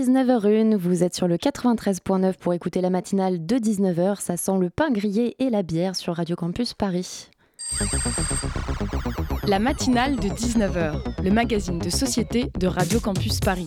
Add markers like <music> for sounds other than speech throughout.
19h01, vous êtes sur le 93.9 pour écouter la matinale de 19h. Ça sent le pain grillé et la bière sur Radio Campus Paris. La matinale de 19h, le magazine de société de Radio Campus Paris.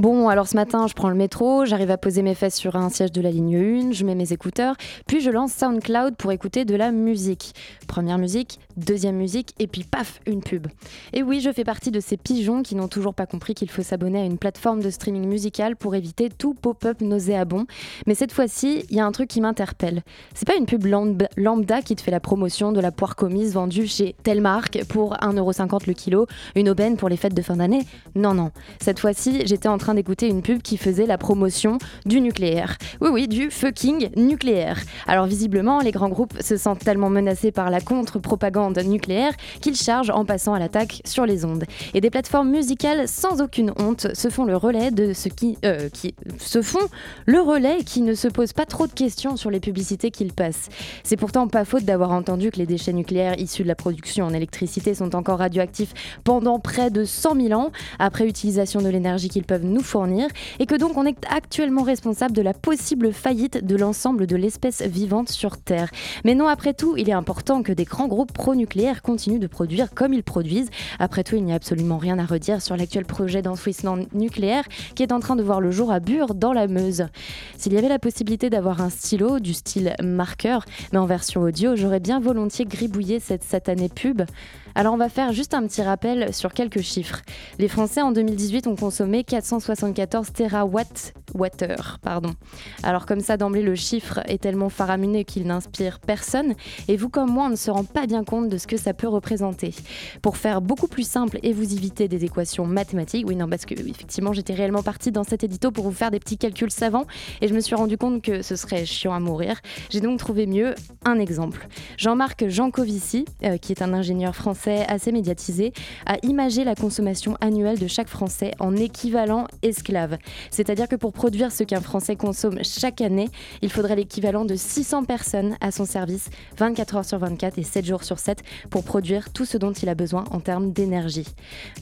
Bon, alors ce matin, je prends le métro, j'arrive à poser mes fesses sur un siège de la ligne 1, je mets mes écouteurs, puis je lance SoundCloud pour écouter de la musique. Première musique, deuxième musique, et puis paf, une pub. Et oui, je fais partie de ces pigeons qui n'ont toujours pas compris qu'il faut s'abonner à une plateforme de streaming musical pour éviter tout pop-up nauséabond. Mais cette fois-ci, il y a un truc qui m'interpelle. C'est pas une pub lambda qui te fait la promotion de la poire commise vendue chez telle marque pour 1,50€ le kilo, une aubaine pour les fêtes de fin d'année? Non, non. Cette fois-ci, j'étais en train d'écouter une pub qui faisait la promotion du nucléaire. Oui, oui, du fucking nucléaire. Alors visiblement, les grands groupes se sentent tellement menacés par la contre-propagande nucléaire qu'ils chargent en passant à l'attaque sur les ondes. Et des plateformes musicales sans aucune honte se font le relais de ce qui, euh, qui se font le relais qui ne se pose pas trop de questions sur les publicités qu'ils passent. C'est pourtant pas faute d'avoir entendu que les déchets nucléaires issus de la production en électricité sont encore radioactifs pendant près de 100 000 ans après utilisation de l'énergie qu'ils peuvent nous fournir et que donc on est actuellement responsable de la possible faillite de l'ensemble de l'espèce vivante sur Terre. Mais non, après tout, il est important que des grands groupes pro-nucléaires continuent de produire comme ils produisent. Après tout, il n'y a absolument rien à redire sur l'actuel projet d'enfouissement nucléaire qui est en train de voir le jour à Bure dans la Meuse. S'il y avait la possibilité d'avoir un stylo du style marqueur, mais en version audio, j'aurais bien volontiers gribouillé cette satanée pub. Alors on va faire juste un petit rappel sur quelques chiffres. Les Français en 2018 ont consommé 474 TWh. Pardon. Alors comme ça d'emblée le chiffre est tellement faramineux qu'il n'inspire personne et vous comme moi on ne se rend pas bien compte de ce que ça peut représenter. Pour faire beaucoup plus simple et vous éviter des équations mathématiques, oui non parce que effectivement j'étais réellement partie dans cet édito pour vous faire des petits calculs savants et je me suis rendu compte que ce serait chiant à mourir. J'ai donc trouvé mieux un exemple. Jean-Marc Jancovici, euh, qui est un ingénieur français assez médiatisé a imagé la consommation annuelle de chaque Français en équivalent esclave. C'est-à-dire que pour produire ce qu'un Français consomme chaque année, il faudrait l'équivalent de 600 personnes à son service 24 heures sur 24 et 7 jours sur 7 pour produire tout ce dont il a besoin en termes d'énergie.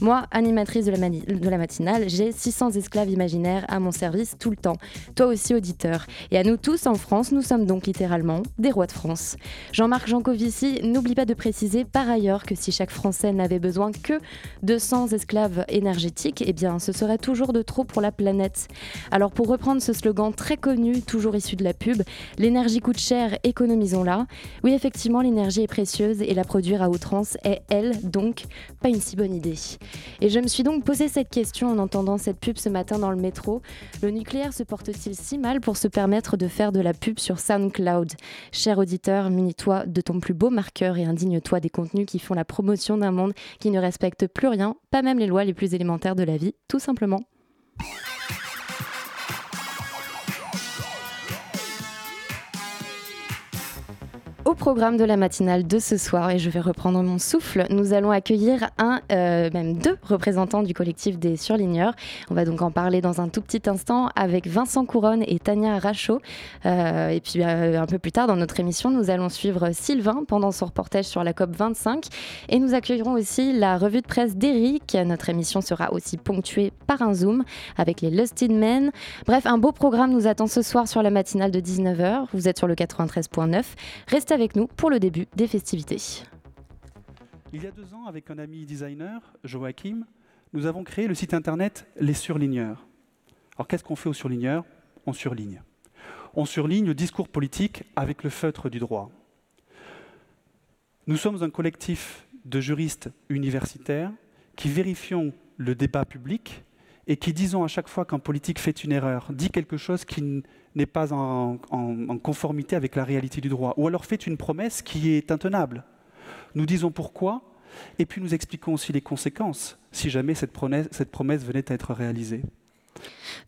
Moi, animatrice de la, matinale, j'ai 600 esclaves imaginaires à mon service tout le temps. Toi aussi, auditeur. Et à nous tous en France, nous sommes donc littéralement des rois de France. Jean-Marc Jancovici n'oublie pas de préciser par ailleurs que si si chaque Français n'avait besoin que de 100 esclaves énergétiques, eh bien ce serait toujours de trop pour la planète. Alors pour reprendre ce slogan très connu, toujours issu de la pub, l'énergie coûte cher, économisons-la. Oui, effectivement, l'énergie est précieuse et la produire à outrance est, elle, donc pas une si bonne idée. Et je me suis donc posé cette question en entendant cette pub ce matin dans le métro. Le nucléaire se porte-t-il si mal pour se permettre de faire de la pub sur SoundCloud? Cher auditeur, munis-toi de ton plus beau marqueur et indigne-toi des contenus qui font la promotion d'un monde qui ne respecte plus rien, pas même les lois les plus élémentaires de la vie, tout simplement. Au programme de la matinale de ce soir, et je vais reprendre mon souffle, nous allons accueillir un, euh, même deux représentants du collectif des surligneurs. On va donc en parler dans un tout petit instant avec Vincent Couronne et Tania Rachaud. Euh, et puis euh, un peu plus tard dans notre émission, nous allons suivre Sylvain pendant son reportage sur la COP 25. Et nous accueillerons aussi la revue de presse d'Eric. Notre émission sera aussi ponctuée par un Zoom avec les Lusted Men. Bref, un beau programme nous attend ce soir sur la matinale de 19h. Vous êtes sur le 93.9. Restez nous pour le début des festivités. Il y a deux ans, avec un ami designer, Joachim, nous avons créé le site internet Les Surligneurs. Alors qu'est-ce qu'on fait aux surligneurs? On surligne. On surligne le discours politique avec le feutre du droit. Nous sommes un collectif de juristes universitaires qui vérifions le débat public et qui disons à chaque fois qu'un politique fait une erreur, dit quelque chose qui n'est pas en, conformité avec la réalité du droit, ou alors fait une promesse qui est intenable. Nous disons pourquoi, et puis nous expliquons aussi les conséquences si jamais cette promesse, venait à être réalisée.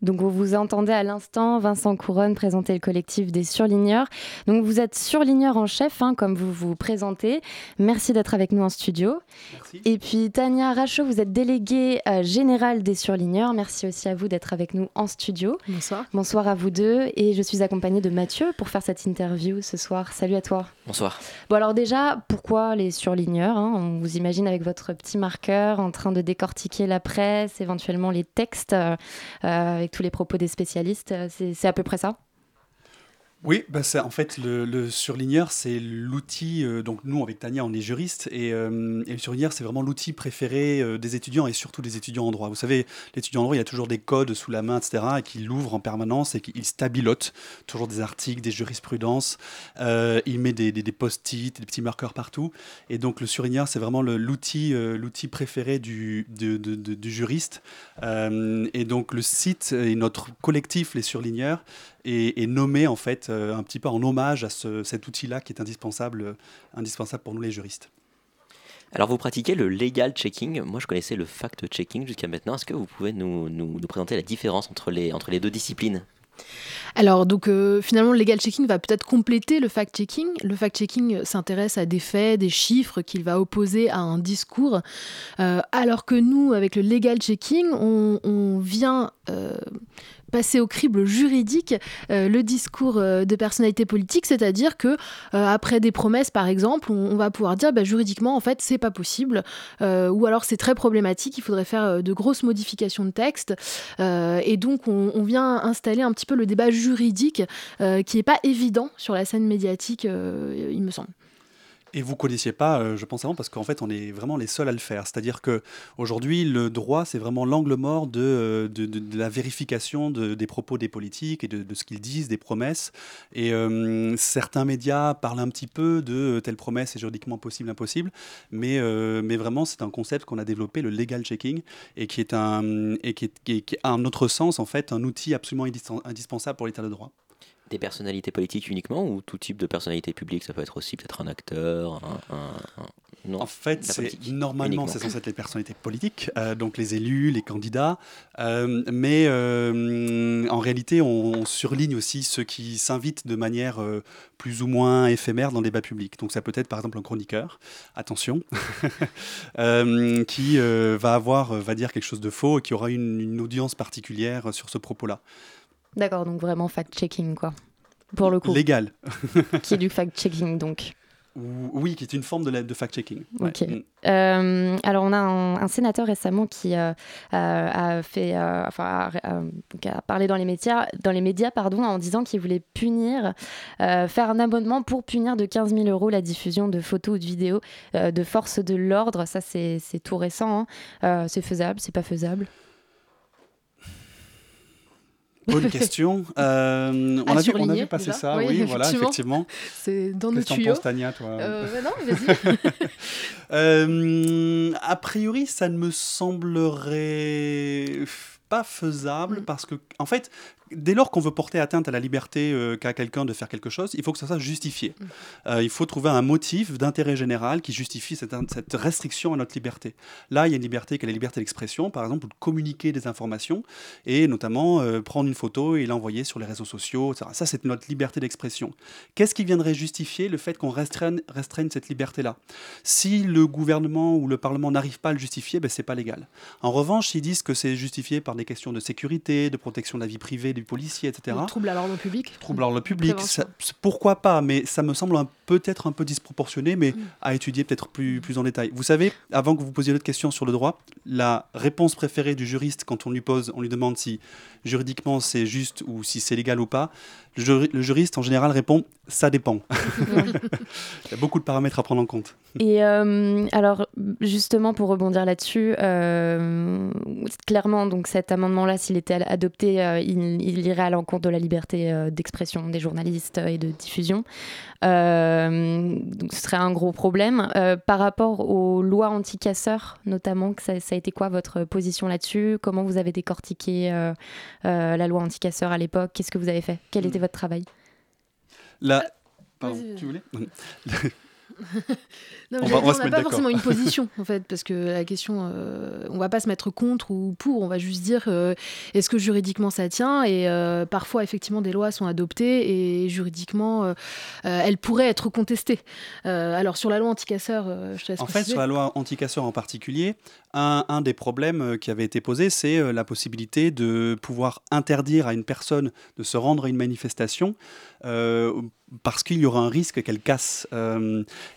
Donc vous vous entendez à l'instant Vincent Couronne présenter le collectif des surligneurs. Donc vous êtes surligneur en chef, hein, comme vous vous présentez. Merci d'être avec nous en studio. Merci. Et puis Tania Rachaud, vous êtes déléguée euh, générale des surligneurs. Merci aussi à vous d'être avec nous en studio. Bonsoir. Bonsoir à vous deux. Et je suis accompagnée de Mathieu pour faire cette interview ce soir. Salut à toi. Bonsoir. Bon alors déjà, pourquoi les surligneurs hein On vous imagine avec votre petit marqueur en train de décortiquer la presse, éventuellement les textes, euh, euh, avec tous les propos des spécialistes. Euh, C'est c'est à peu près ça? Oui, bah c'est- en fait, le, surligneur, c'est l'outil. euh, donc, nous, avec Tania, on est juriste. Et, euh, le surligneur, c'est vraiment l'outil préféré euh, des étudiants et surtout des étudiants en droit. Vous savez, l'étudiant en droit, il a toujours des codes sous la main, etc. Et qu'il ouvre en permanence et qu'il stabilote toujours des articles, des jurisprudences. Il met des, des- post-it, des petits marqueurs partout. Et donc, le surligneur, c'est vraiment l'outil l'outil préféré du, de- du juriste. Et donc, le site et notre collectif, les surligneurs, est, est nommé en fait euh, un petit peu en hommage à ce- cet outil-là qui est indispensable, euh, indispensable pour nous les juristes. Alors vous pratiquez le legal checking. Moi je connaissais le fact checking jusqu'à maintenant. Est-ce que vous pouvez nous, nous- nous présenter la différence entre les, entre les deux disciplines? Alors, donc, euh, finalement, le legal checking va peut-être compléter le fact-checking. Le fact-checking s'intéresse à des faits, des chiffres qu'il va opposer à un discours. Euh, alors que nous, avec le legal checking, on, on vient euh, passer au crible juridique euh, le discours euh, de personnalité politique, c'est-à-dire que euh, après des promesses, par exemple, on, va pouvoir dire bah, juridiquement, en fait, c'est pas possible, ou alors c'est très problématique, il faudrait faire de grosses modifications de texte. Et donc, on, on vient installer un petit peu le débat juridique qui n'est pas évident sur la scène médiatique, il me semble. Et vous connaissiez pas, euh, je pense avant, parce qu'en fait, on est vraiment les seuls à le faire. C'est-à-dire que aujourd'hui, le droit, c'est vraiment l'angle mort de, euh, la vérification de- des propos des politiques et de, ce qu'ils disent, des promesses. Et euh, certains médias parlent un petit peu de telle promesse est juridiquement possible, impossible, mais, vraiment, c'est un concept qu'on a développé, le legal checking, et qui est un, et qui est, qui est- qui un autre sens, en fait, un outil absolument indis- indispensable pour l'état de droit. Des personnalités politiques uniquement ou tout type de personnalité publique Ça peut être aussi peut-être un acteur, un... un- un- Non En fait, c'est normalement, c'est censé être les personnalités politiques, euh, donc les élus, les candidats. Euh, mais euh, en réalité, on, on surligne aussi ceux qui s'invitent de manière plus ou moins éphémère dans le débat public. Donc ça peut être par exemple un chroniqueur, attention, <laughs> qui va avoir, va dire quelque chose de faux et qui aura une, une audience particulière sur ce propos-là. D'accord, donc vraiment fact-checking, quoi. Pour le coup. Légal. <laughs> qui est du <laughs> fact-checking, donc. Ou- Oui, qui est une forme de, de fact-checking. Ouais. Mm. Euh, alors, on a un, un sénateur récemment qui euh, a, a fait, euh, enfin, a, parlé dans les médias, dans les médias pardon, en disant qu'il voulait punir, euh, faire un abonnement pour punir de 15 000 euros la diffusion de photos ou de vidéos euh, de forces de l'ordre. Ça, c'est tout récent. hein. Euh, c'est faisable, c'est pas faisable? Bonne <laughs> question. Euh, on, a vu, on a vu passer ça, oui, oui, voilà, effectivement. C'est dans nos Qu'est-ce tuyaux. Tania, toi Euh, <laughs> non, vas-y. <laughs> Euh, A priori, ça ne me semblerait pas faisable Mm. parce que, en fait, dès lors qu'on veut porter atteinte à la liberté euh, qu'a quelqu'un de faire quelque chose, il faut que ça soit justifié. Mm. Euh, il faut trouver un motif d'intérêt général qui justifie cette, cette restriction à notre liberté. Là, il y a une liberté qui est la liberté d'expression, par exemple, de communiquer des informations et notamment euh, prendre une photo et l'envoyer sur les réseaux sociaux. etc. Ça, c'est notre liberté d'expression. Qu'est-ce qui viendrait justifier le fait qu'on restreigne, restreigne cette liberté-là? Si le gouvernement ou le Parlement n'arrive pas à le justifier, ben, c'est pas légal. En revanche, s'ils disent que c'est justifié par des questions de sécurité, de protection de la vie privée etc., Le trouble à l'ordre public. trouble à l'ordre public, ça- pourquoi pas, mais ça me semble peut-être un peu disproportionné, mais Mm. à étudier peut-être plus, plus en détail. Vous savez, avant que vous posiez l'autre question sur le droit, la réponse préférée du juriste quand on lui pose, on lui demande si juridiquement c'est juste ou si c'est légal ou pas, le, juri- le juriste en général répond ça dépend. <laughs> Il y a beaucoup de paramètres à prendre en compte. Et euh, alors, justement, pour rebondir là-dessus, euh, clairement, donc cet amendement-là, s'il était adopté, euh, il, il irait à l'encontre de la liberté d'expression des journalistes et de diffusion. Donc, ce serait un gros problème. Par rapport aux lois anti-casseurs, notamment, que ça, ça a été quoi votre position là-dessus? Comment vous avez décortiqué la loi anti-casseurs à l'époque? Qu'est-ce que vous avez fait? Quel était votre travail La... Pardon, Vas-y, vas-y. tu voulais <laughs> on, n'a pas forcément une position <laughs> en fait, parce que la question, euh, on va pas se mettre contre ou pour, on va juste dire euh, est-ce que juridiquement ça tient Et euh, parfois, effectivement, des lois sont adoptées et juridiquement, elles pourraient être contestées. alors sur la loi anticasseur, je te laisse En fait, sur la loi anticasseur en particulier, un, des problèmes qui avait été posé, c'est la possibilité de pouvoir interdire à une personne de se rendre à une manifestation parce qu'il y aura un risque qu'elle casse.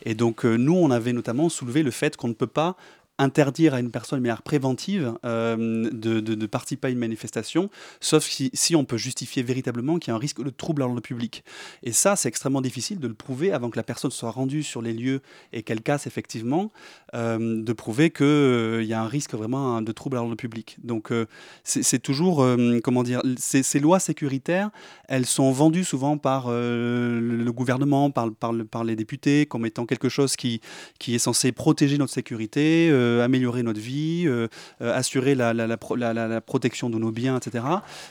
et donc, nous, on avait notamment soulevé le fait qu'on ne peut pas interdire à une personne de manière préventive euh, de, participer à une manifestation, sauf si, on peut justifier véritablement qu'il y a un risque de trouble à l'ordre public. Et ça, c'est extrêmement difficile de le prouver avant que la personne soit rendue sur les lieux et qu'elle casse effectivement, euh, de prouver qu'il euh, y a un risque vraiment de trouble à l'ordre public. Donc c'est toujours, comment dire, ces, lois sécuritaires, elles sont vendues souvent par le, gouvernement, par, par, par, les députés, comme étant quelque chose qui, qui est censé protéger notre sécurité euh, améliorer notre vie, euh, euh, assurer la, protection de nos biens, etc.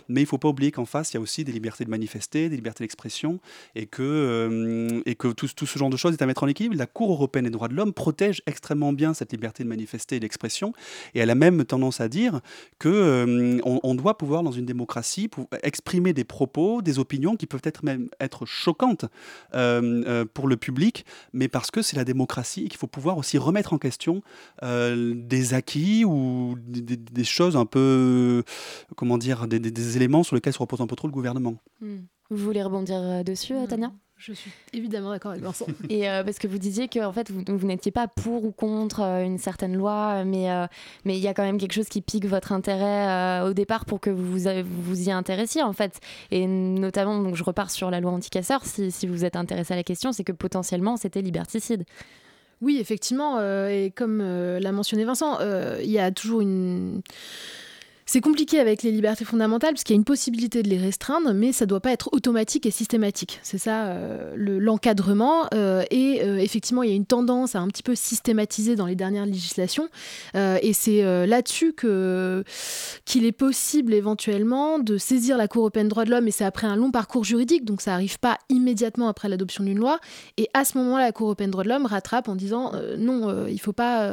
Mais il ne faut pas oublier qu'en face, il y a aussi des libertés de manifester, des libertés d'expression, et que, tout, ce genre de choses est à mettre en équilibre. La Cour européenne des droits de l'homme protège extrêmement bien cette liberté de manifester et d'expression, et elle a même tendance à dire que on, doit pouvoir, dans une démocratie, exprimer des propos, des opinions qui peuvent être même être choquantes pour le public, mais parce que c'est la démocratie qu'il faut pouvoir aussi remettre en question euh, des acquis ou des, choses un peu, comment dire, des, éléments sur lesquels se repose un peu trop le gouvernement? Hmm. Vous voulez rebondir euh, dessus, euh, Tania? Je suis évidemment d'accord avec Vincent. <laughs> Et parce que vous disiez que en fait vous, vous n'étiez pas pour ou contre une certaine loi, mais mais il y a quand même quelque chose qui pique votre intérêt au départ pour que vous vous, y intéressiez en fait. Et notamment donc je repars sur la loi anticasseur. Si, si vous êtes intéressé à la question, c'est que potentiellement c'était liberticide. Oui, effectivement, euh, et comme euh, l'a mentionné Vincent, euh, il y a toujours une c'est compliqué avec les libertés fondamentales parce qu'il y a une possibilité de les restreindre, mais ça ne doit pas être automatique et systématique. C'est ça euh, l'encadrement. Euh, et euh, effectivement, il y a une tendance à un petit peu systématiser dans les dernières législations. et c'est là-dessus qu'il est possible éventuellement de saisir la Cour européenne des droits de l'homme, et c'est après un long parcours juridique, donc ça n'arrive pas immédiatement après l'adoption d'une loi. Et à ce moment-là, la Cour européenne des droits de l'homme rattrape en disant non, il ne faut pas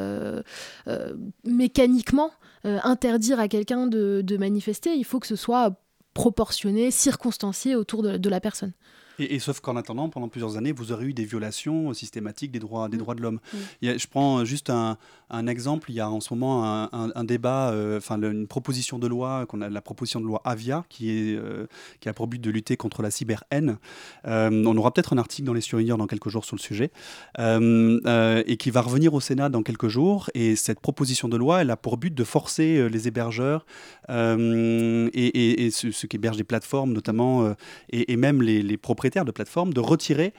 mécaniquement euh, interdire à quelqu'un de, manifester, il faut que ce soit proportionné, circonstancié autour de la personne. Et, sauf qu'en attendant, pendant plusieurs années, vous aurez eu des violations systématiques des droits, des mm. droits de l'homme. Mm. Je prends juste un, un, exemple. Il y a en ce moment un, débat, euh, enfin une proposition de loi, qu'on a la proposition de loi Avia, qui, est, euh, qui a pour but de lutter contre la cyber-haine. Euh, on aura peut-être un article dans les surveilleurs dans quelques jours sur le sujet, et qui va revenir au Sénat dans quelques jours. Et cette proposition de loi, elle a pour but de forcer les hébergeurs et, ceux, qui hébergent des plateformes, notamment, et, même les, propriétaires de plateforme de retirer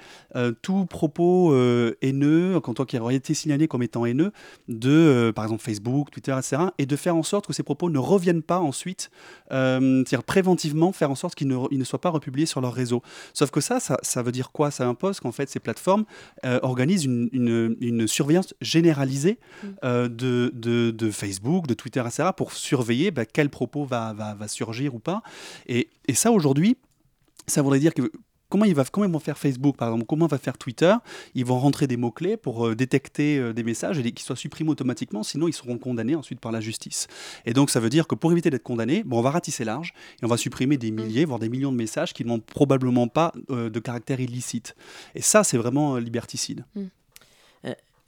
tout propos haineux, quand on qui aurait été signalé comme étant haineux, de euh, par exemple Facebook, Twitter, etc., et de faire en sorte que ces propos ne reviennent pas ensuite, c'est-à-dire préventivement faire en sorte qu'ils ne, ne, soient pas republiés sur leur réseau. Sauf que ça, ça, veut dire quoi? Ça impose qu'en fait ces plateformes organisent une, une, surveillance généralisée mm. de, de, de, Facebook, de Twitter, etc., pour surveiller bah, quel propos va, va, va surgir ou pas. Et, et ça, aujourd'hui, ça voudrait dire que Comment ils, vont faire Facebook, par exemple? Comment va faire Twitter? Ils vont rentrer des mots-clés pour euh, détecter euh, des messages et qu'ils soient supprimés automatiquement, sinon ils seront condamnés ensuite par la justice. Et donc ça veut dire que pour éviter d'être condamnés, bon, on va ratisser large et on va supprimer des milliers, voire des millions de messages qui n'ont probablement pas euh, de caractère illicite. Et ça, c'est vraiment liberticide. Mm.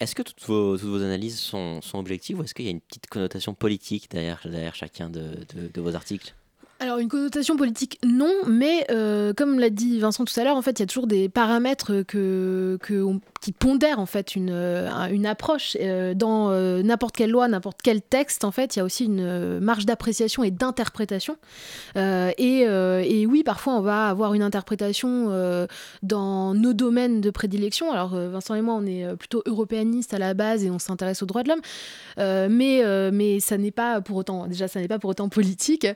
Est-ce que toutes vos, toutes vos analyses sont, sont objectives ou est-ce qu'il y a une petite connotation politique derrière, derrière chacun de, de vos articles? Alors une connotation politique non, mais euh, comme l'a dit Vincent tout à l'heure, en fait il y a toujours des paramètres que, qui pondèrent en fait une, euh, une approche euh, dans n'importe quelle loi, n'importe quel texte. En fait il y a aussi une marge d'appréciation et d'interprétation. Et, et, oui parfois on va avoir une interprétation dans nos domaines de prédilection. Alors Vincent et moi on est plutôt européanistes à la base et on s'intéresse aux droits de l'homme, mais mais ça n'est pas pour autant déjà ça n'est pas pour autant politique.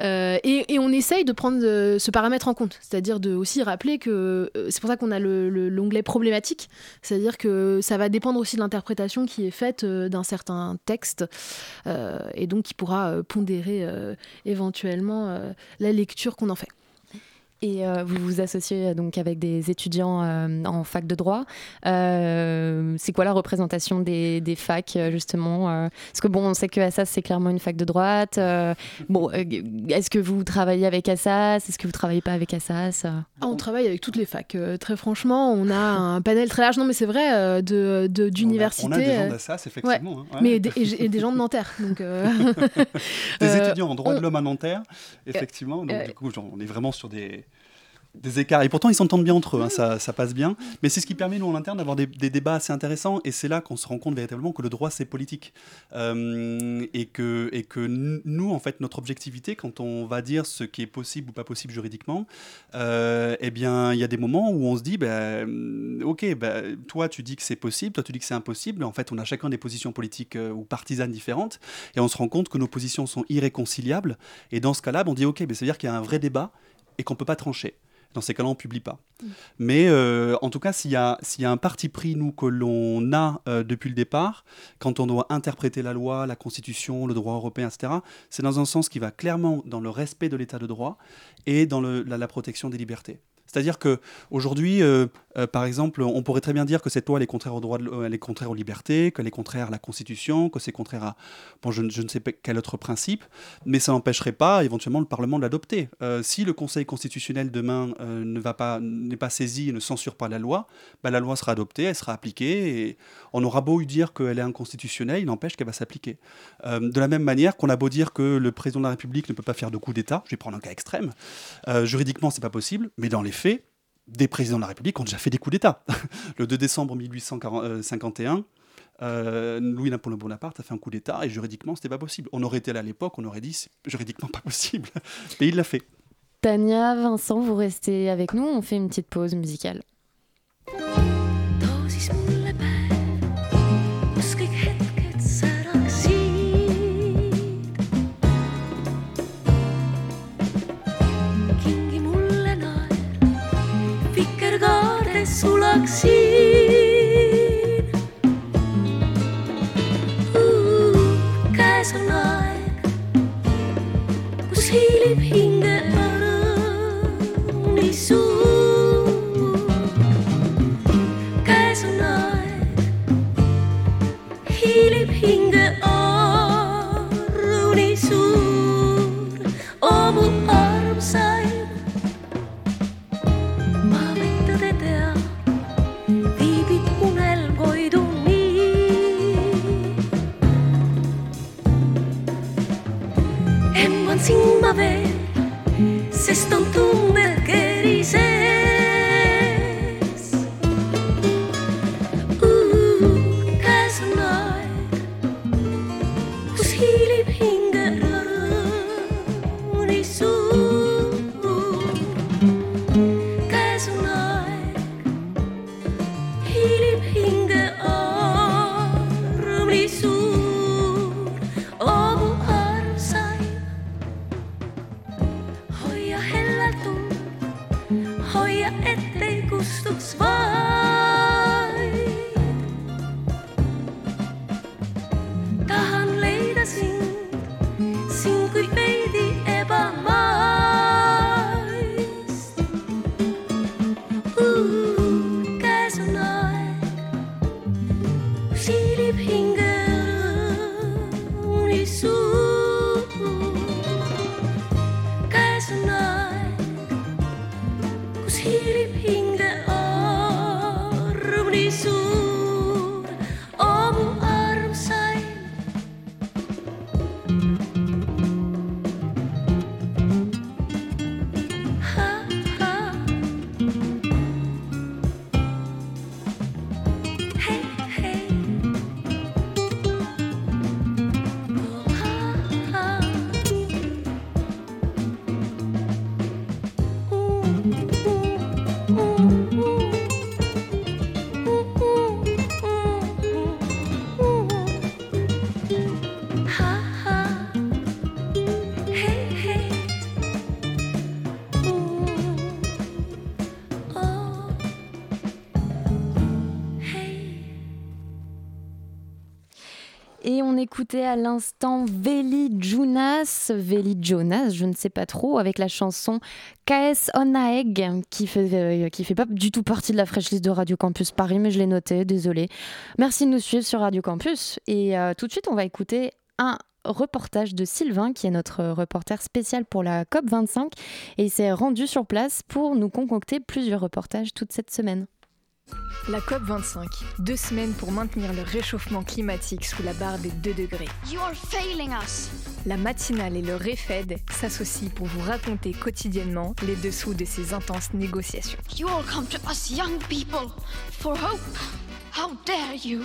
Euh, et, on essaye de prendre euh, ce paramètre en compte, c'est-à-dire de aussi rappeler que euh, c'est pour ça qu'on a l'onglet problématique, c'est-à-dire que ça va dépendre aussi de l'interprétation qui est faite d'un certain texte et donc qui pourra pondérer éventuellement la lecture qu'on en fait. Et euh, vous vous associez euh, donc avec des étudiants euh, en fac de droit. c'est quoi la représentation des, des facs justement Parce que bon, on sait que Assas c'est clairement une fac de droite. bon, est-ce que vous travaillez avec Assas? Est-ce que vous travaillez pas avec Assas ah, On travaille avec toutes les facs. très franchement, on a un panel très large. Non, mais c'est vrai de d'universités. On, a des gens d'Assas effectivement. Hein. Mais et, des gens de Nanterre. Donc, <laughs> <laughs> des étudiants en droit de l'homme à Nanterre, effectivement. Donc du coup, on est vraiment sur des des écarts. Et pourtant, ils s'entendent bien entre eux, hein, ça, ça, passe bien. Mais c'est ce qui permet, nous, en interne, d'avoir des, débats assez intéressants. Et c'est là qu'on se rend compte véritablement que le droit, c'est politique. Euh, et, que, et que nous, en fait, notre objectivité, quand on va dire ce qui est possible ou pas possible juridiquement, euh, eh bien, il y a des moments où on se dit, ben, OK, ben, toi, tu dis que c'est possible, toi, tu dis que c'est impossible. En fait, on a chacun des positions politiques euh, ou partisanes différentes. Et on se rend compte que nos positions sont irréconciliables. Et dans ce cas-là, on dit, OK, ben, ça veut dire qu'il y a un vrai débat et qu'on ne peut pas trancher. Dans ces cas-là, on ne publie pas. Mais euh, en tout cas, s'il y, a, y a un parti pris, nous, que l'on a euh, depuis le départ, quand on doit interpréter la loi, la Constitution, le droit européen, etc., c'est dans un sens qui va clairement dans le respect de l'état de droit et dans la protection des libertés. C'est-à-dire qu'aujourd'hui, euh, euh, par exemple, on pourrait très bien dire que cette loi est contraire, au droit elle est contraire aux libertés, qu'elle est contraire à la Constitution, que c'est contraire à bon, je, ne sais quel autre principe, mais ça n'empêcherait pas éventuellement le Parlement de l'adopter. Euh, si le Conseil constitutionnel demain ne va pas, n'est pas saisi et ne censure pas la loi, bah, la loi sera adoptée, elle sera appliquée, et on aura beau dire qu'elle est inconstitutionnelle, il n'empêche qu'elle va s'appliquer. de la même manière qu'on a beau dire que le président de la République ne peut pas faire de coup d'État, je vais prendre un cas extrême, juridiquement c'est pas possible, mais dans les faits, des présidents de la République ont déjà fait des coups d'État. <laughs> le 2 décembre 1851, euh, Louis-Napoléon Bonaparte a fait un coup d'État et juridiquement, c'était pas possible. On aurait été là à l'époque, on aurait dit c'est juridiquement pas possible. <laughs> Mais il l'a fait. Tania, Vincent, vous restez avec nous, on fait une petite pause musicale. You. À l'instant Veli Jonas, Veli Jonas, je ne sais pas trop, avec la chanson KS On qui fait, euh, qui fait pas du tout partie de la fraîche list de Radio Campus Paris, mais je l'ai noté, désolé. Merci de nous suivre sur Radio Campus. Et euh, tout de suite, on va écouter un reportage de Sylvain, qui est notre reporter spécial pour la COP25. Et il s'est rendu sur place pour nous concocter plusieurs reportages toute cette semaine. La COP25, deux semaines pour maintenir le réchauffement climatique sous la barre des 2 degrés. You are failing us. La matinale et le REFED s'associent pour vous raconter quotidiennement les dessous de ces intenses négociations. You all come to us young people for hope. How dare you?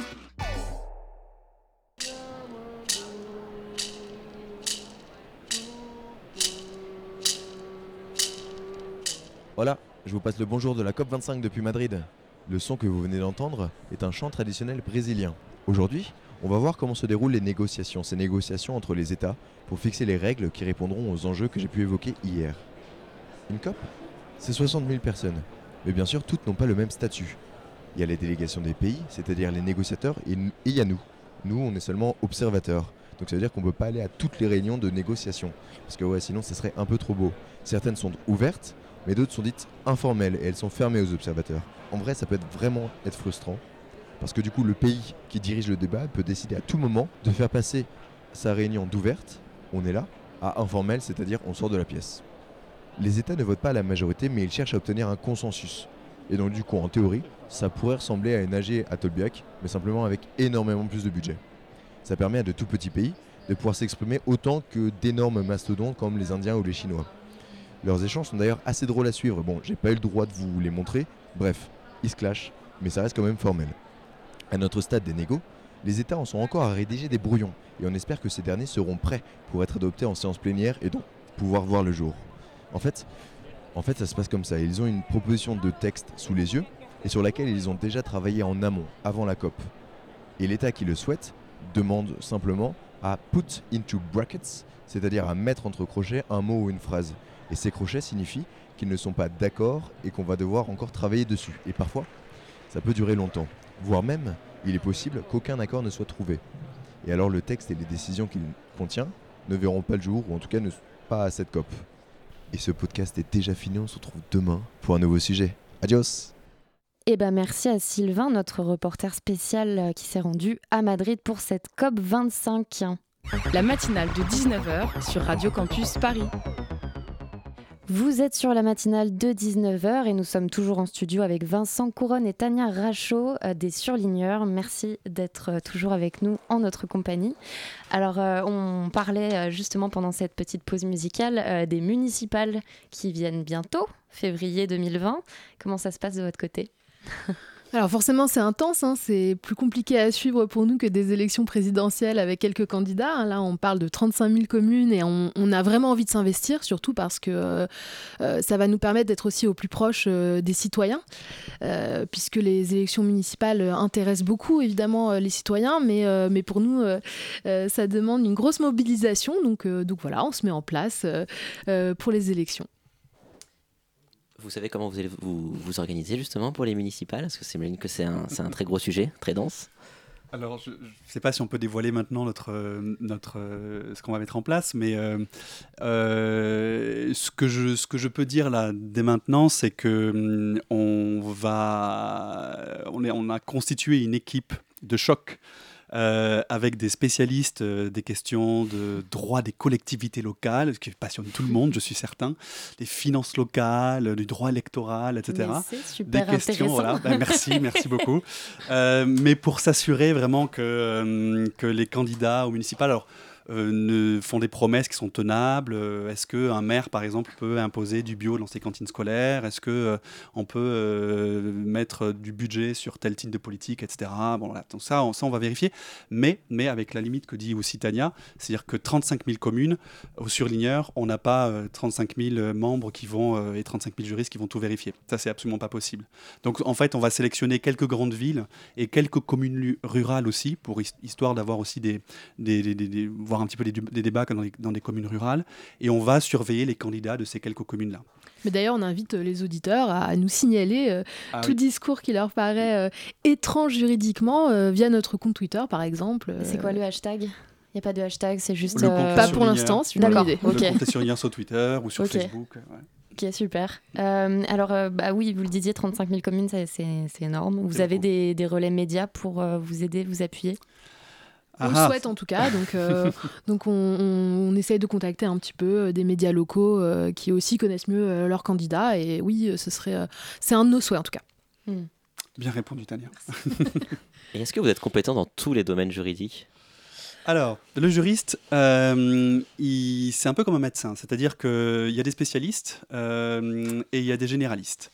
Voilà, je vous passe le bonjour de la COP25 depuis Madrid. Le son que vous venez d'entendre est un chant traditionnel brésilien. Aujourd'hui, on va voir comment se déroulent les négociations, ces négociations entre les États pour fixer les règles qui répondront aux enjeux que j'ai pu évoquer hier. Une COP C'est 60 000 personnes, mais bien sûr toutes n'ont pas le même statut. Il y a les délégations des pays, c'est-à-dire les négociateurs, et il y a nous. Nous, on est seulement observateurs. Donc ça veut dire qu'on ne peut pas aller à toutes les réunions de négociation. Parce que sinon ça serait un peu trop beau. Certaines sont ouvertes, mais d'autres sont dites informelles et elles sont fermées aux observateurs. En vrai, ça peut être vraiment être frustrant. Parce que du coup, le pays qui dirige le débat peut décider à tout moment de faire passer sa réunion d'ouverte, on est là, à informelle, c'est-à-dire on sort de la pièce. Les États ne votent pas à la majorité, mais ils cherchent à obtenir un consensus. Et donc du coup, en théorie, ça pourrait ressembler à une AG à Tolbiac, mais simplement avec énormément plus de budget. Ça permet à de tout petits pays de pouvoir s'exprimer autant que d'énormes mastodontes comme les Indiens ou les Chinois. Leurs échanges sont d'ailleurs assez drôles à suivre. Bon, j'ai pas eu le droit de vous les montrer. Bref, ils se clashent, mais ça reste quand même formel. À notre stade des négos, les États en sont encore à rédiger des brouillons, et on espère que ces derniers seront prêts pour être adoptés en séance plénière et donc pouvoir voir le jour. En fait, en fait, ça se passe comme ça. Ils ont une proposition de texte sous les yeux, et sur laquelle ils ont déjà travaillé en amont, avant la COP. Et l'État qui le souhaite demande simplement à put into brackets, c'est-à-dire à mettre entre crochets un mot ou une phrase. Et ces crochets signifient qu'ils ne sont pas d'accord et qu'on va devoir encore travailler dessus. Et parfois, ça peut durer longtemps. Voire même, il est possible qu'aucun accord ne soit trouvé. Et alors le texte et les décisions qu'il contient ne verront pas le jour, ou en tout cas ne pas à cette COP. Et ce podcast est déjà fini, on se retrouve demain pour un nouveau sujet. Adios Eh ben merci à Sylvain, notre reporter spécial euh, qui s'est rendu à Madrid pour cette COP 25. La matinale de 19h sur Radio Campus Paris. Vous êtes sur la matinale de 19h et nous sommes toujours en studio avec Vincent Couronne et Tania Rachaud euh, des Surligneurs. Merci d'être euh, toujours avec nous en notre compagnie. Alors, euh, on parlait justement pendant cette petite pause musicale des municipales qui viennent bientôt, février 2020. Comment ça se passe de votre côté? <laughs> Alors forcément c'est intense, hein, c'est plus compliqué à suivre pour nous que des élections présidentielles avec quelques candidats. hein. Là on parle de 35 000 communes et on, a vraiment envie de s'investir, surtout parce que euh, euh, ça va nous permettre d'être aussi au plus proche euh, des citoyens, puisque les élections municipales intéressent beaucoup évidemment les citoyens, mais, pour nous ça demande une grosse mobilisation. Donc, donc voilà, on se met en place pour les élections. Vous savez comment vous allez vous, vous organiser justement pour les municipales? Parce que que c'est un, un très gros sujet, très dense. Alors, je ne sais pas si on peut dévoiler maintenant notre, notre, ce qu'on va mettre en place, mais euh, euh, ce, que je, ce que je peux dire là dès maintenant, c'est que hum, on va, on, est, on a constitué une équipe de choc. Euh, avec des spécialistes euh, des questions de droit des collectivités locales, ce qui passionne tout le monde, je suis certain, des finances locales, du droit électoral, etc c'est super des questions. Voilà. Ben, merci, merci beaucoup. <laughs> Euh, mais pour s'assurer vraiment que, que les candidats au municipal alors, ne font des promesses qui sont tenables. Euh, Est-ce qu'un maire, par exemple, peut imposer du bio dans ses cantines scolaires? Est-ce que euh, on peut euh, mettre du budget sur tel type de politique, etc. Bon, donc ça, on, ça, on va vérifier. Mais, mais avec la limite que dit aussi Tania, c'est-à-dire que 35 000 communes au surligneur, on n'a pas euh, 35 000 membres qui vont euh, et 35 000 juristes qui vont tout vérifier. Ça, c'est absolument pas possible. Donc, en fait, on va sélectionner quelques grandes villes et quelques communes rurales aussi, pour his- histoire d'avoir aussi des- voir un petit peu des, débats comme dans des, dans des communes rurales. Et on va surveiller les candidats de ces quelques communes-là. Mais d'ailleurs, on invite les auditeurs à nous signaler Ah tout oui. discours qui leur paraît euh, étrange juridiquement euh, via notre compte Twitter, par exemple. C'est quoi le hashtag? Il n'y a pas de hashtag, c'est juste. Euh, Pas pour l'instant, c'est une bonne D'accord, idée. Le ok. compte est sur lien sur Twitter ou sur Ok. Facebook. ouais. Ok, super. Euh, alors, euh, bah oui, vous le disiez, 35 000 communes, c'est énorme. Vous avez des, des relais médias pour euh, vous aider, vous appuyer? On Ah le ah. souhaite en tout cas, donc, euh, <laughs> donc on, on- on essaye de contacter un petit peu euh, des médias locaux euh, qui aussi connaissent mieux euh, leurs candidats. Et oui, ce serait, euh, c'est un de nos souhaits en tout cas. Bien répondu, Tania. Et est-ce que vous êtes compétent dans tous les domaines juridiques? Alors, le juriste, euh, il- c'est un peu comme un médecin, c'est-à-dire qu'il y a des spécialistes euh, et il y a des généralistes.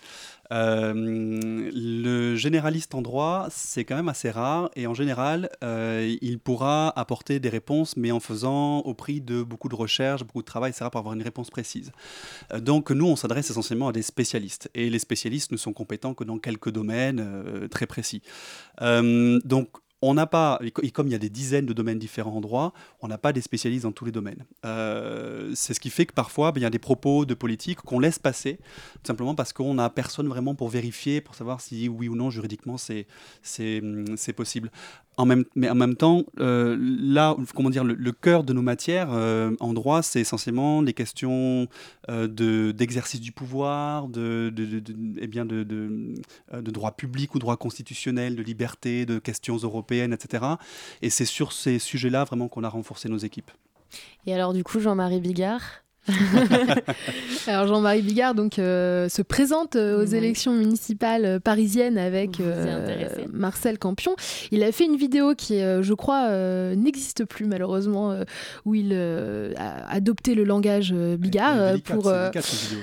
Euh, le généraliste en droit, c'est quand même assez rare et en général, euh, il pourra apporter des réponses, mais en faisant au prix de beaucoup de recherches, beaucoup de travail, etc., pour avoir une réponse précise. Euh, donc nous, on s'adresse essentiellement à des spécialistes et les spécialistes ne sont compétents que dans quelques domaines très précis. Donc on n'a pas, et co- et comme il y a des dizaines de domaines différents en droit, on n'a pas des spécialistes dans tous les domaines. Euh, c'est ce qui fait que parfois, ben, il y a des propos de politique qu'on laisse passer, tout simplement parce qu'on n'a personne vraiment pour vérifier, pour savoir si oui ou non juridiquement c'est hum, c'est possible. En même, mais en même temps, euh, là, comment dire, le, cœur de nos matières euh, en droit, c'est essentiellement les questions euh, de- d'exercice du pouvoir, de, de, de- eh bien de droit public ou droit constitutionnel, de liberté, de questions européennes, etc. Et c'est sur ces sujets-là vraiment qu'on a renforcé nos équipes. Et alors, du coup, Jean-Marie Bigard <laughs> Alors Jean-Marie Bigard donc, euh, se présente euh, aux élections municipales euh, parisiennes avec euh. Marcel Campion. Il a fait une vidéo qui, je crois, euh, n'existe plus malheureusement, où il a adopté le langage Bigard délicate, pour, vidéo,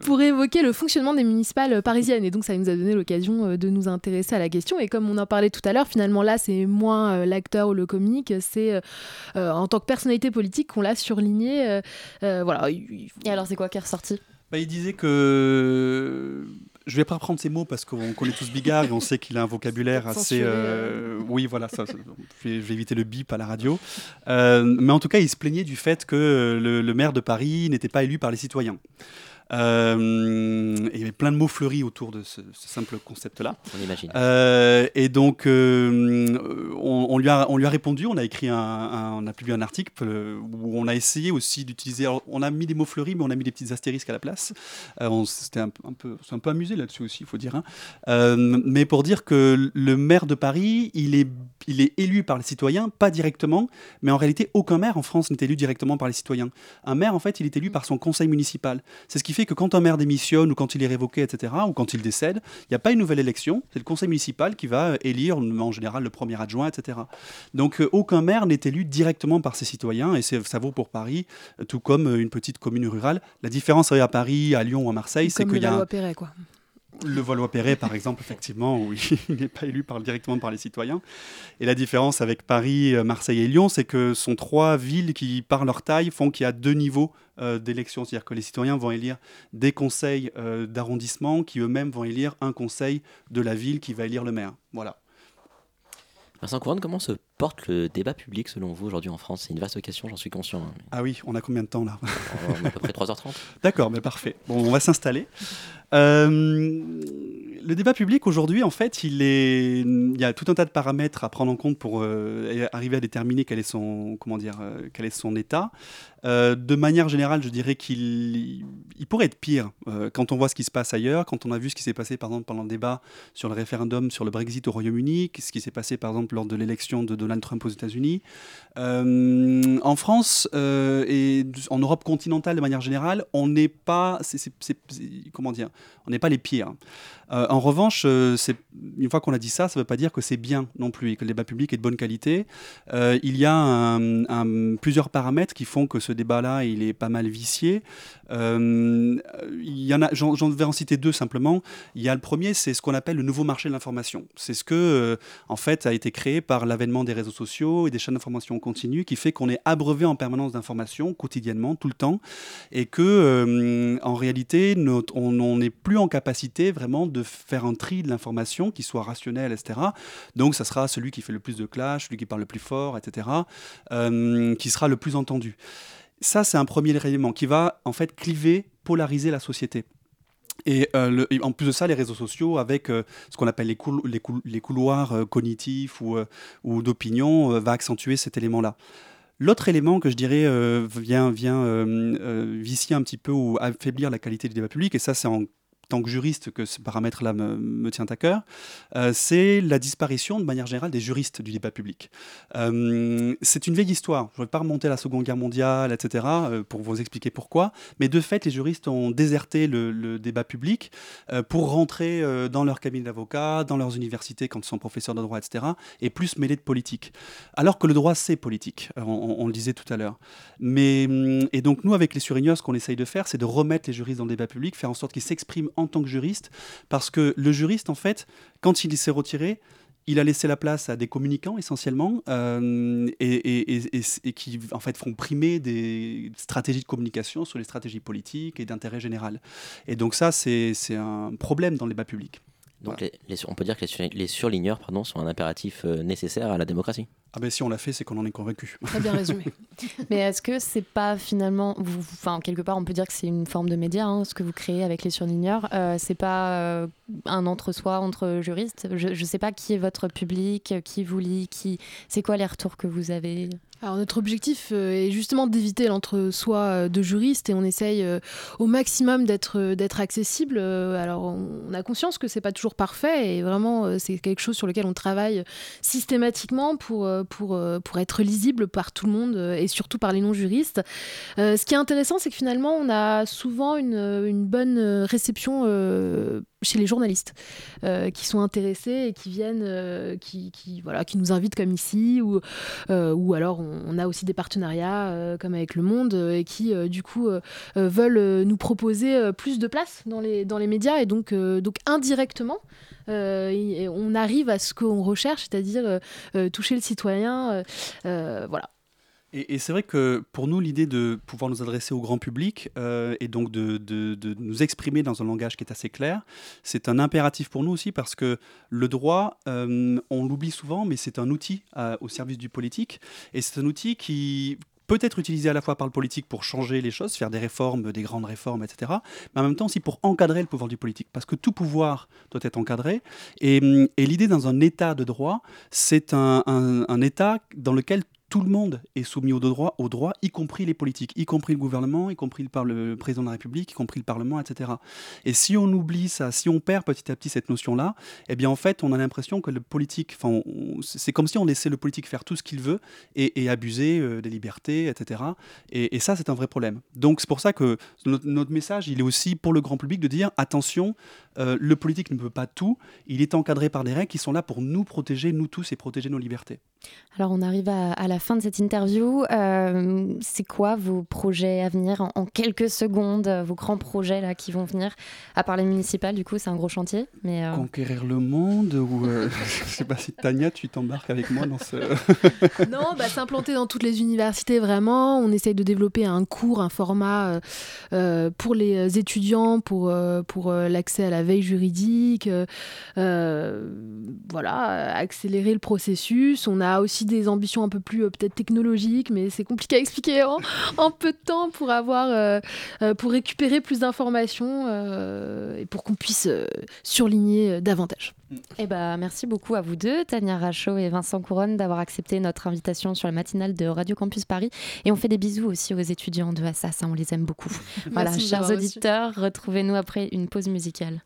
<laughs> pour évoquer le fonctionnement des municipales parisiennes. Et donc, ça nous a donné l'occasion de nous intéresser à la question. Et comme on en parlait tout à l'heure, finalement, là, c'est moins l'acteur ou le comique, c'est en tant que personnalité politique qu'on l'a surligné. Euh, euh, voilà. Et alors, c'est quoi qui est ressorti? Bah, il disait que. Je vais pas reprendre ces mots parce qu'on connaît tous Bigard et on sait qu'il a un vocabulaire assez. Euh, Oui, voilà, ça, ça- je, vais, je vais éviter le bip à la radio. Euh, mais en tout cas, il se plaignait du fait que le, le maire de Paris n'était pas élu par les citoyens. Euh, et il y avait plein de mots fleuris autour de ce, ce simple concept-là. On imagine. Euh, et donc, euh, on, lui a, on lui a répondu, on a écrit un, on a publié un article euh, où on a essayé aussi d'utiliser, on a mis des mots fleuris, mais on a mis des petites astérisques à la place. Euh, on s'était un, peu- amusé là-dessus aussi, il faut dire. hein. Euh, mais pour dire que le maire de Paris, il est, il est élu par les citoyens, pas directement, mais en réalité, aucun maire en France n'est élu directement par les citoyens. Un maire, en fait, il est élu par son conseil municipal. C'est ce qui fait que quand un maire démissionne ou quand il est révoqué, etc., ou quand il décède, il n'y a pas une nouvelle élection, c'est le conseil municipal qui va élire en général le premier adjoint, etc. Donc euh, aucun maire n'est élu directement par ses citoyens, et ça vaut pour Paris, euh, tout comme euh, une petite commune rurale. La différence à Paris, à Lyon ou à Marseille, c'est qu'il y a Valois-Perret, quoi. le Valois-Perret, par exemple, effectivement, où il <laughs> n'est pas élu par, directement par les citoyens. Et la différence avec Paris, Marseille et Lyon, c'est que ce sont trois villes qui, par leur taille, font qu'il y a deux niveaux euh, d'élection. C'est-à-dire que les citoyens vont élire des conseils euh, d'arrondissement qui eux-mêmes vont élire un conseil de la ville qui va élire le maire. Voilà. Vincent Couronne, comment se porte le débat public selon vous aujourd'hui en France C'est une vaste question, j'en suis conscient. hein, Ah oui, on a combien de temps là? On a à peu près 3h30. <laughs> D'accord, mais parfait. Bon, on va s'installer. Euh, le débat public aujourd'hui, en fait, il, est... il y a tout un tas de paramètres à prendre en compte pour euh, arriver à déterminer quel est son, comment dire, euh, quel est son état. De manière générale, je dirais qu'il il pourrait être pire quand on voit ce qui se passe ailleurs, quand on a vu ce qui s'est passé par exemple pendant le débat sur le référendum sur le Brexit au Royaume-Uni, ce qui s'est passé par exemple lors de l'élection de Donald Trump aux États-Unis. Euh, en France euh, et en Europe continentale de manière générale, on n'est pas, comment dire, on n'est pas les pires. Euh, en revanche, une fois qu'on a dit ça, ça ne veut pas dire que c'est bien non plus et que le débat public est de bonne qualité. Il y a plusieurs paramètres qui font que ce débat-là, il est pas mal vicié. J'en, vais en citer deux simplement. Il y a le premier, c'est ce qu'on appelle le nouveau marché de l'information. C'est ce que, en fait, a été créé par l'avènement des réseaux sociaux et des chaînes d'information continue, qui fait qu'on est abreuvé en permanence d'informations quotidiennement, tout le temps, et que, euh, en réalité, on n'est plus en capacité vraiment de faire un tri de l'information qui soit rationnel, etc. Donc, ça sera celui qui fait le plus de clash, celui qui parle le plus fort, etc., euh, qui sera le plus entendu. ça, c'est un premier élément qui va en fait cliver, polariser la société. Et, euh, en plus de ça, les réseaux sociaux, avec euh, ce qu'on appelle les, les, couloirs euh, cognitifs ou, ou d'opinion, va accentuer cet élément-là. L'autre élément que je dirais vient, vient vicier un petit peu ou affaiblir la qualité du débat public, et ça c'est en tant que juriste que ce paramètre-là me, tient à cœur, euh, c'est la disparition de manière générale des juristes du débat public. Euh, c'est une vieille histoire. Je ne vais pas remonter à la Seconde Guerre mondiale, etc., euh, pour vous expliquer pourquoi. Mais de fait, les juristes ont déserté le, débat public pour rentrer dans leur cabinet d'avocat, dans leurs universités quand ils sont professeurs de droit, etc., et plus mêlés de politique. Alors que le droit, c'est politique. On, le disait tout à l'heure. Mais, et donc, nous, avec les surigneurs, ce qu'on essaye de faire, c'est de remettre les juristes dans le débat public, faire en sorte qu'ils s'expriment en tant que juriste, parce que le juriste, en fait, quand il s'est retiré, il a laissé la place à des communicants essentiellement euh, et, qui en fait font primer des stratégies de communication sur les stratégies politiques et d'intérêt général. Et donc ça, c'est un problème dans le débat public. Donc on peut dire que les, surligneurs pardon, sont un impératif euh, nécessaire à la démocratie. Ah ben si on l'a fait, c'est qu'on en est convaincu. Très bien <laughs> résumé. Mais est-ce que c'est pas finalement, enfin quelque part, on peut dire que c'est une forme de média, hein, ce que vous créez avec les surligneurs. Euh, c'est pas euh, un entre-soi entre juristes? Je ne sais pas qui est votre public, qui vous lit, qui. C'est quoi les retours que vous avez? Alors notre objectif euh, est justement d'éviter l'entre-soi euh, de juristes et on essaye euh, au maximum d'être d'être accessible. Alors on a conscience que c'est pas toujours parfait et vraiment c'est quelque chose sur lequel on travaille systématiquement pour pour pour être lisible par tout le monde et surtout par les non-juristes. ce qui est intéressant, c'est que finalement on a souvent une, une bonne réception chez les journalistes qui sont intéressés et qui viennent, qui, qui, voilà, qui nous invitent comme ici, ou, ou alors on, a aussi des partenariats comme avec Le Monde et qui du coup veulent nous proposer plus de place dans les, dans les médias et donc, donc indirectement. on arrive à ce qu'on recherche, c'est-à-dire toucher le citoyen. voilà. Et, c'est vrai que pour nous, l'idée de pouvoir nous adresser au grand public euh, et donc de, nous exprimer dans un langage qui est assez clair, c'est un impératif pour nous aussi parce que le droit, euh, on l'oublie souvent, mais c'est un outil euh, au service du politique et c'est un outil qui peut être utilisé à la fois par le politique pour changer les choses, faire des réformes, des grandes réformes, etc., mais en même temps aussi pour encadrer le pouvoir du politique, parce que tout pouvoir doit être encadré. Et, l'idée dans un État de droit, c'est un État dans lequel tout le monde est soumis au droit, y compris les politiques, y compris le gouvernement, y compris le, président de la République, y compris le Parlement, etc. Et si on oublie ça, si on perd petit à petit cette notion-là, eh bien en fait, on a l'impression que le politique, enfin, c'est comme si on laissait le politique faire tout ce qu'il veut et, abuser euh, des libertés, etc. Et, ça, c'est un vrai problème. Donc c'est pour ça que notre, message, il est aussi pour le grand public de dire attention, euh, le politique ne peut pas tout, il est encadré par des règles qui sont là pour nous protéger, nous tous, et protéger nos libertés. Alors on arrive à, la fin de cette interview. Euh, c'est quoi vos projets à venir en, quelques secondes, vos grands projets là qui vont venir À part les municipales, du coup, c'est un gros chantier. Mais euh, Conquérir le monde ou euh, <laughs> je sais pas si Tania, tu t'embarques avec moi dans ce. <laughs> non, bah, s'implanter dans toutes les universités vraiment. On essaye de développer un cours, un format pour les étudiants, pour pour l'accès à la veille juridique. voilà, accélérer le processus. On a aussi des ambitions un peu plus euh, peut-être technologiques, mais c'est compliqué à expliquer en, peu de temps pour avoir, euh, euh, pour récupérer plus d'informations et pour qu'on puisse surligner davantage. Eh ben, merci beaucoup à vous deux, Tania Rachaud et Vincent Couronne, d'avoir accepté notre invitation sur la matinale de Radio Campus Paris. Et on fait des bisous aussi aux étudiants de Assas, on les aime beaucoup. <laughs> voilà, chers auditeurs, retrouvez-nous après une pause musicale.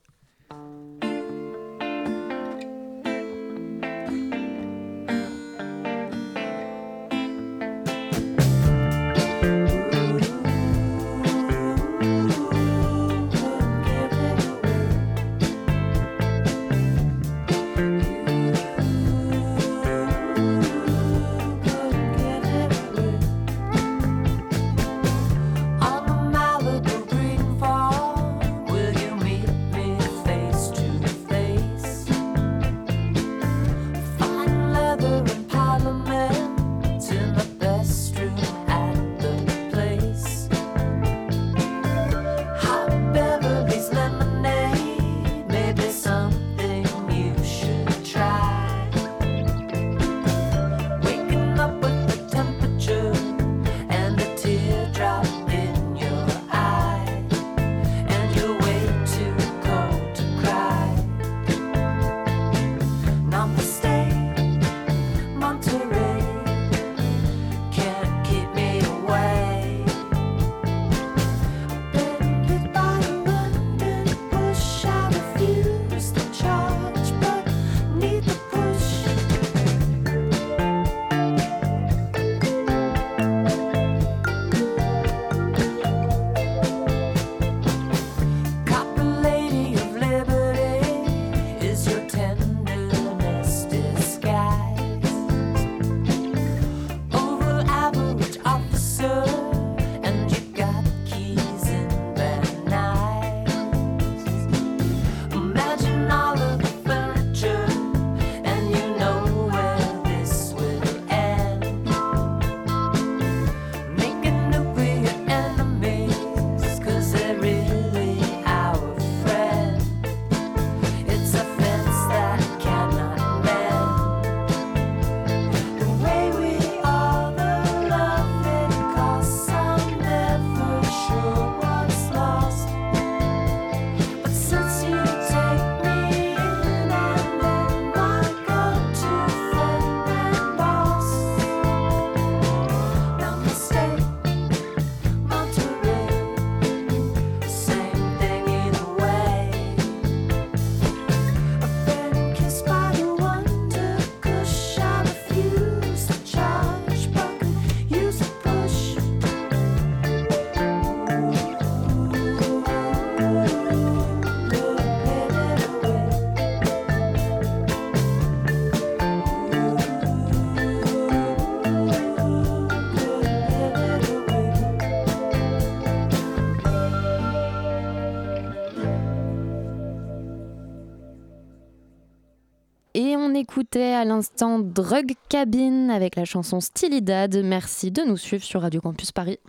Écoutait à l'instant Drug Cabin avec la chanson Stylidad. Merci de nous suivre sur Radio Campus Paris.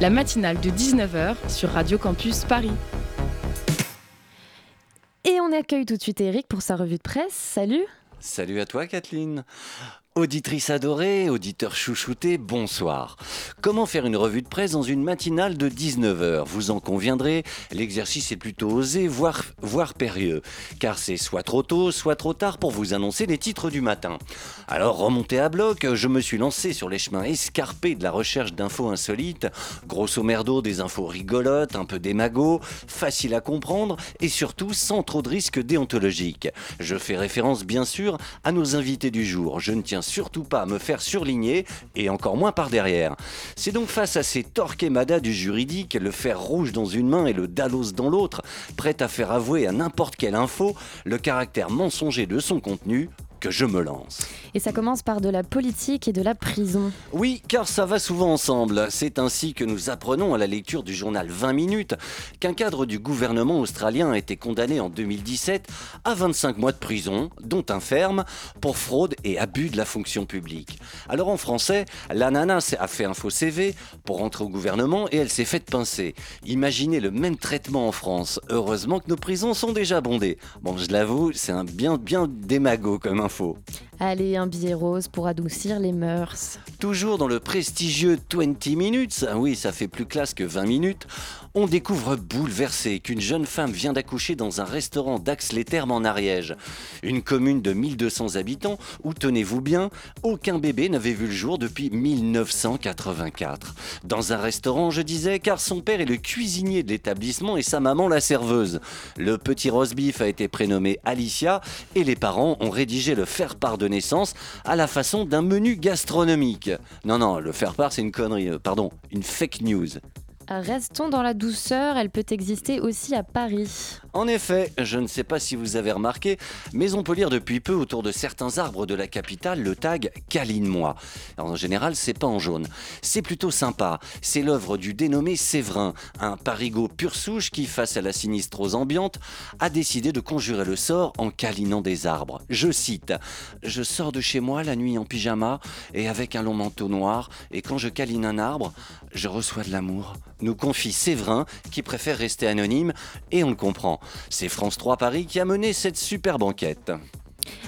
La matinale de 19h sur Radio Campus Paris. Et on accueille tout de suite Eric pour sa revue de presse. Salut Salut à toi Kathleen Auditrice adorée, auditeur chouchouté, bonsoir. Comment faire une revue de presse dans une matinale de 19h Vous en conviendrez, l'exercice est plutôt osé, voire, voire périlleux, car c'est soit trop tôt, soit trop tard pour vous annoncer les titres du matin. Alors, remonté à bloc, je me suis lancé sur les chemins escarpés de la recherche d'infos insolites, grosso merdo des infos rigolotes, un peu démago, faciles à comprendre et surtout sans trop de risques déontologiques. Je fais référence bien sûr à nos invités du jour. Je surtout pas me faire surligner, et encore moins par derrière. C'est donc face à ces torquemadas du juridique, le fer rouge dans une main et le dalos dans l'autre, prêt à faire avouer à n'importe quelle info le caractère mensonger de son contenu, que je me lance. Et ça commence par de la politique et de la prison. Oui, car ça va souvent ensemble. C'est ainsi que nous apprenons à la lecture du journal 20 minutes qu'un cadre du gouvernement australien a été condamné en 2017 à 25 mois de prison, dont un ferme, pour fraude et abus de la fonction publique. Alors en français, l'ananas a fait un faux CV pour entrer au gouvernement et elle s'est faite pincer. Imaginez le même traitement en France. Heureusement que nos prisons sont déjà bondées. Bon, je l'avoue, c'est un bien bien démago comme info. fotógrafo Allez, un billet rose pour adoucir les mœurs. Toujours dans le prestigieux 20 minutes, ah oui, ça fait plus classe que 20 minutes, on découvre bouleversé qu'une jeune femme vient d'accoucher dans un restaurant d'Ax-les-Thermes en Ariège. Une commune de 1200 habitants où, tenez-vous bien, aucun bébé n'avait vu le jour depuis 1984. Dans un restaurant, je disais, car son père est le cuisinier de l'établissement et sa maman la serveuse. Le petit roast beef a été prénommé Alicia et les parents ont rédigé le faire-part de naissance à la façon d'un menu gastronomique. Non, non, le faire-part c'est une connerie, euh, pardon, une fake news. Restons dans la douceur, elle peut exister aussi à Paris. En effet, je ne sais pas si vous avez remarqué, mais on peut lire depuis peu autour de certains arbres de la capitale le tag Câline-moi. En général, c'est pas en jaune. C'est plutôt sympa. C'est l'œuvre du dénommé Séverin, un parigot pur souche qui, face à la sinistrose ambiante, a décidé de conjurer le sort en câlinant des arbres. Je cite Je sors de chez moi la nuit en pyjama et avec un long manteau noir, et quand je câline un arbre, je reçois de l'amour nous confie Séverin, qui préfère rester anonyme, et on le comprend. C'est France 3 Paris qui a mené cette super banquette.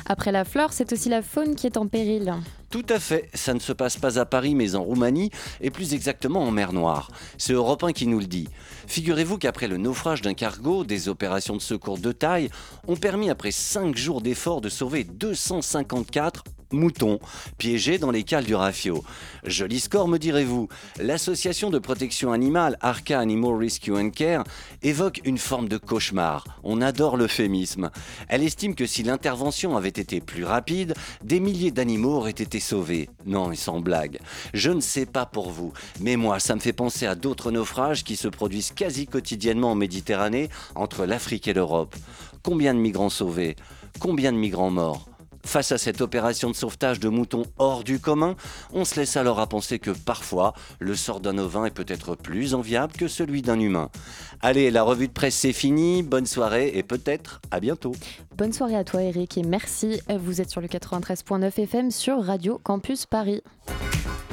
Après la flore, c'est aussi la faune qui est en péril. Tout à fait, ça ne se passe pas à Paris mais en Roumanie et plus exactement en mer Noire. C'est Europe 1 qui nous le dit. Figurez-vous qu'après le naufrage d'un cargo, des opérations de secours de taille ont permis après 5 jours d'efforts de sauver 254 moutons piégés dans les cales du Rafio. Joli score, me direz-vous. L'association de protection animale Arca Animal Rescue and Care évoque une forme de cauchemar. On adore l'euphémisme. Elle estime que si l'intervention avait été plus rapide, des milliers d'animaux auraient été sauvés. Non, ils sans blague. Je ne sais pas pour vous, mais moi, ça me fait penser à d'autres naufrages qui se produisent quasi quotidiennement en Méditerranée entre l'Afrique et l'Europe. Combien de migrants sauvés? Combien de migrants morts? Face à cette opération de sauvetage de moutons hors du commun, on se laisse alors à penser que parfois, le sort d'un ovin est peut-être plus enviable que celui d'un humain. Allez, la revue de presse c'est fini, bonne soirée et peut-être à bientôt. Bonne soirée à toi Eric et merci. Vous êtes sur le 93.9 FM sur Radio Campus Paris.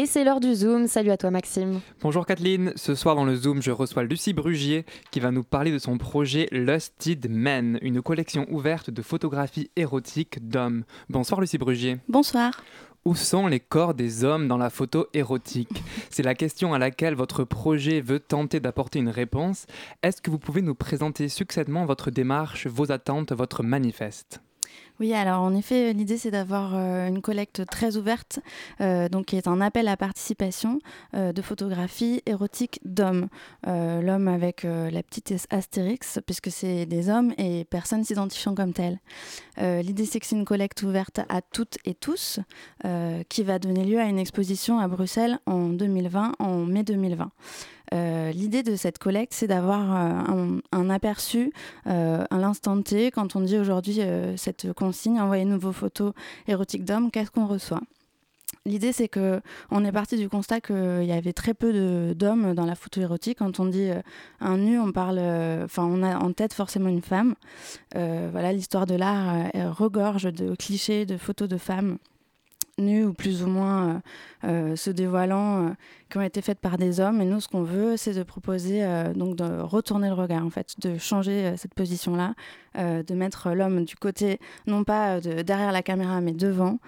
Et c'est l'heure du Zoom. Salut à toi Maxime. Bonjour Kathleen. Ce soir dans le Zoom, je reçois Lucie Brugier qui va nous parler de son projet Lusted Men, une collection ouverte de photographies érotiques d'hommes. Bonsoir Lucie Brugier. Bonsoir. Où sont les corps des hommes dans la photo érotique? C'est la question à laquelle votre projet veut tenter d'apporter une réponse. Est-ce que vous pouvez nous présenter succinctement votre démarche, vos attentes, votre manifeste? Oui, alors en effet, l'idée c'est d'avoir euh, une collecte très ouverte, euh, donc qui est un appel à participation euh, de photographies érotiques d'hommes. L'homme avec la petite as- astérix, puisque c'est des hommes et personne s'identifiant comme tel. L'idée c'est que c'est une collecte ouverte à toutes et tous, qui va donner lieu à une exposition à Bruxelles en 2020, en mai 2020. Euh, L'idée de cette collecte, c'est d'avoir euh, un, aperçu euh, à l'instant T, quand on dit aujourd'hui cette consigne, envoyez-nous vos photos érotiques d'hommes, qu'est-ce qu'on reçoit? L'idée, c'est que on est parti du constat qu'il y avait très peu d'hommes dans la photo érotique. Quand on dit un nu, on parle, enfin, on a en tête forcément une femme. Voilà, l'histoire de l'art regorge de clichés, de photos de femmes nues ou plus ou moins euh, euh, se dévoilant, euh, qui ont été faites par des hommes. Et nous, ce qu'on veut, c'est de proposer, donc de retourner le regard, en fait, de changer cette position-là, de mettre l'homme du côté, non pas de, derrière la caméra, mais devant,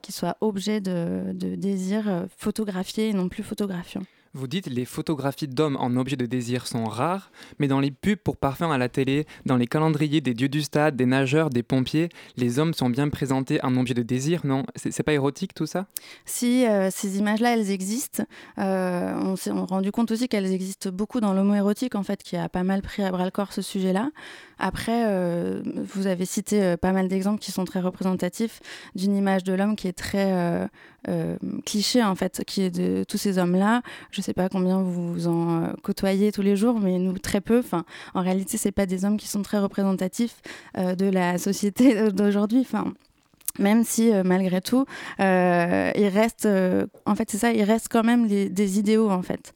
qu'il soit objet de, désir photographié et non plus photographiant. Vous dites les photographies d'hommes en objet de désir sont rares, mais dans les pubs pour parfums à la télé, dans les calendriers des dieux du stade, des nageurs, des pompiers, les hommes sont bien présentés en objet de désir, non? C'est pas érotique tout ça? Si euh, ces images-là, elles existent, euh, on s'est rendu compte aussi qu'elles existent beaucoup dans l'homo-érotique, en fait, qui a pas mal pris à bras-le-corps ce sujet-là. Après, euh, vous avez cité pas mal d'exemples qui sont très représentatifs d'une image de l'homme qui est très euh, cliché, en fait, qui est de tous ces hommes-là. Je sais pas combien vous en euh, côtoyez tous les jours, mais nous, très peu. En réalité, c'est pas des hommes qui sont très représentatifs euh, de la société <laughs> d'aujourd'hui. Même si euh, malgré tout, euh, il reste, euh, en fait, c'est ça, il reste quand même des idéaux en fait,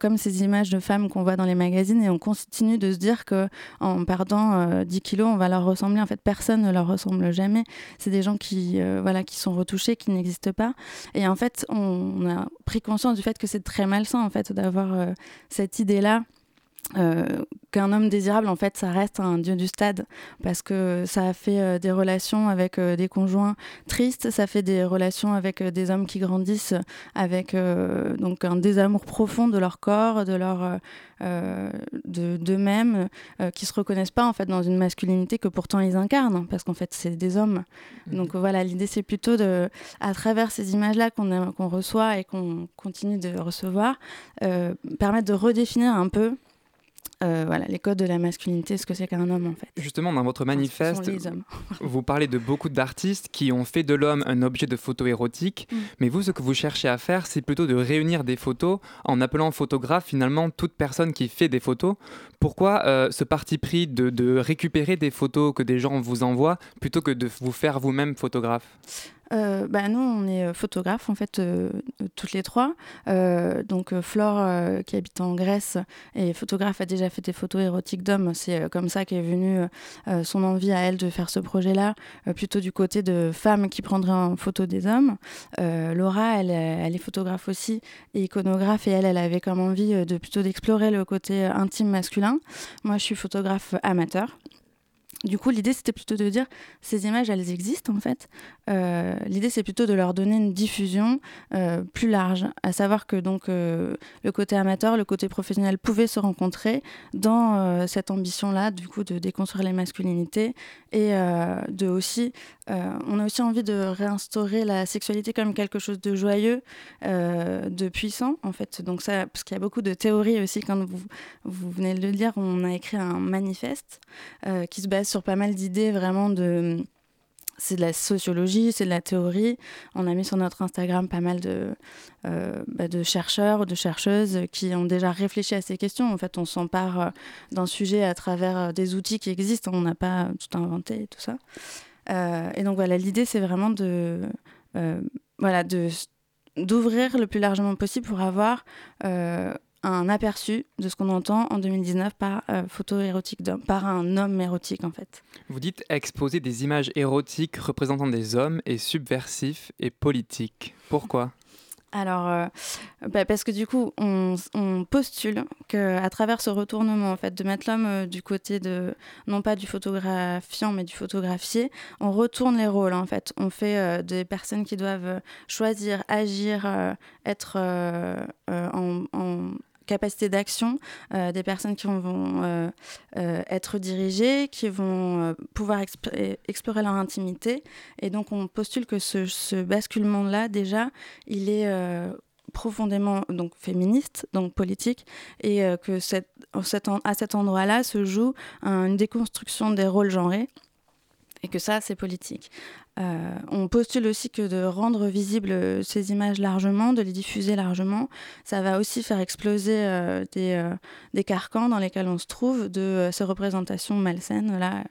comme ces images de femmes qu'on voit dans les magazines, et on continue de se dire que en perdant euh, 10 kilos, on va leur ressembler. En fait, personne ne leur ressemble jamais. C'est des gens qui, voilà, qui sont retouchés, qui n'existent pas. Et en fait, on, on a pris conscience du fait que c'est très malsain en fait d'avoir cette idée-là. Euh, qu'un homme désirable, en fait, ça reste un dieu du stade parce que ça a fait euh, des relations avec euh, des conjoints tristes, ça fait des relations avec des hommes qui grandissent avec donc un désamour profond de leur corps, de leur de d'eux-mêmes, euh, qui se reconnaissent pas en fait dans une masculinité que pourtant ils incarnent parce qu'en fait c'est des hommes. Donc voilà, l'idée c'est plutôt de à travers ces images-là qu'on qu'on reçoit et qu'on continue de recevoir, permettre de redéfinir un peu euh, voilà, les codes de la masculinité, ce que c'est qu'un homme en fait. Justement, dans votre manifeste, <laughs> vous parlez de beaucoup d'artistes qui ont fait de l'homme un objet de photo érotique, Mm. mais vous, ce que vous cherchez à faire, c'est plutôt de réunir des photos en appelant photographe finalement toute personne qui fait des photos. Pourquoi euh, ce parti pris de, de récupérer des photos que des gens vous envoient plutôt que de vous faire vous-même photographe? Euh, bah, nous, on est euh, photographes, en fait, euh, toutes les trois. Euh, donc, Flore, qui habite en Grèce, et photographe, a déjà fait des photos érotiques d'hommes. C'est comme ça qu'est venue son envie à elle de faire ce projet-là, plutôt du côté de femmes qui prendraient en photo des hommes. Laura, elle, elle est photographe aussi, et iconographe, et elle, elle avait comme envie de plutôt d'explorer le côté intime masculin. Moi, je suis photographe amateur. Du coup, l'idée, c'était plutôt de dire, ces images, elles existent en fait. Euh, l'idée, c'est plutôt de leur donner une diffusion euh, plus large, à savoir que donc euh, le côté amateur, le côté professionnel pouvaient se rencontrer dans cette ambition-là, du coup, de déconstruire les masculinités et de aussi, on a aussi envie de réinstaurer la sexualité comme quelque chose de joyeux, de puissant en fait. Donc ça, parce qu'il y a beaucoup de théories aussi, quand vous, vous venez de le dire, on a écrit un manifeste qui se base sur pas mal d'idées vraiment de c'est de la sociologie, c'est de la théorie. On a mis sur notre Instagram pas mal de, euh, bah, de chercheurs, de chercheuses qui ont déjà réfléchi à ces questions. En fait, on s'empare euh, d'un sujet à travers euh, des outils qui existent. On n'a pas tout inventé et tout ça. Euh, et donc voilà, l'idée, c'est vraiment de, voilà, de d'ouvrir le plus largement possible pour avoir un aperçu de ce qu'on entend en 2019 par euh, photo érotique d'homme, par un homme érotique en fait. Vous dites exposer des images érotiques représentant des hommes est subversif et politique. Pourquoi? Alors, euh, bah, parce que du coup, on, on postule qu'à travers ce retournement, en fait, de mettre l'homme euh, du côté de, non pas du photographiant, mais du photographié, on retourne les rôles, en fait. On fait euh, des personnes qui doivent choisir, agir, être en, en capacité d'action des personnes qui vont être dirigées, qui vont pouvoir explorer leur intimité. Et donc on postule que ce, basculement-là, déjà, il est profondément donc féministe, donc politique, et que à cet endroit-là se joue une déconstruction des rôles genrés et que ça, c'est politique. Euh, on postule aussi que de rendre visibles ces images largement, de les diffuser largement, ça va aussi faire exploser euh, des, euh, des, carcans dans lesquels on se trouve de ces représentations malsaines là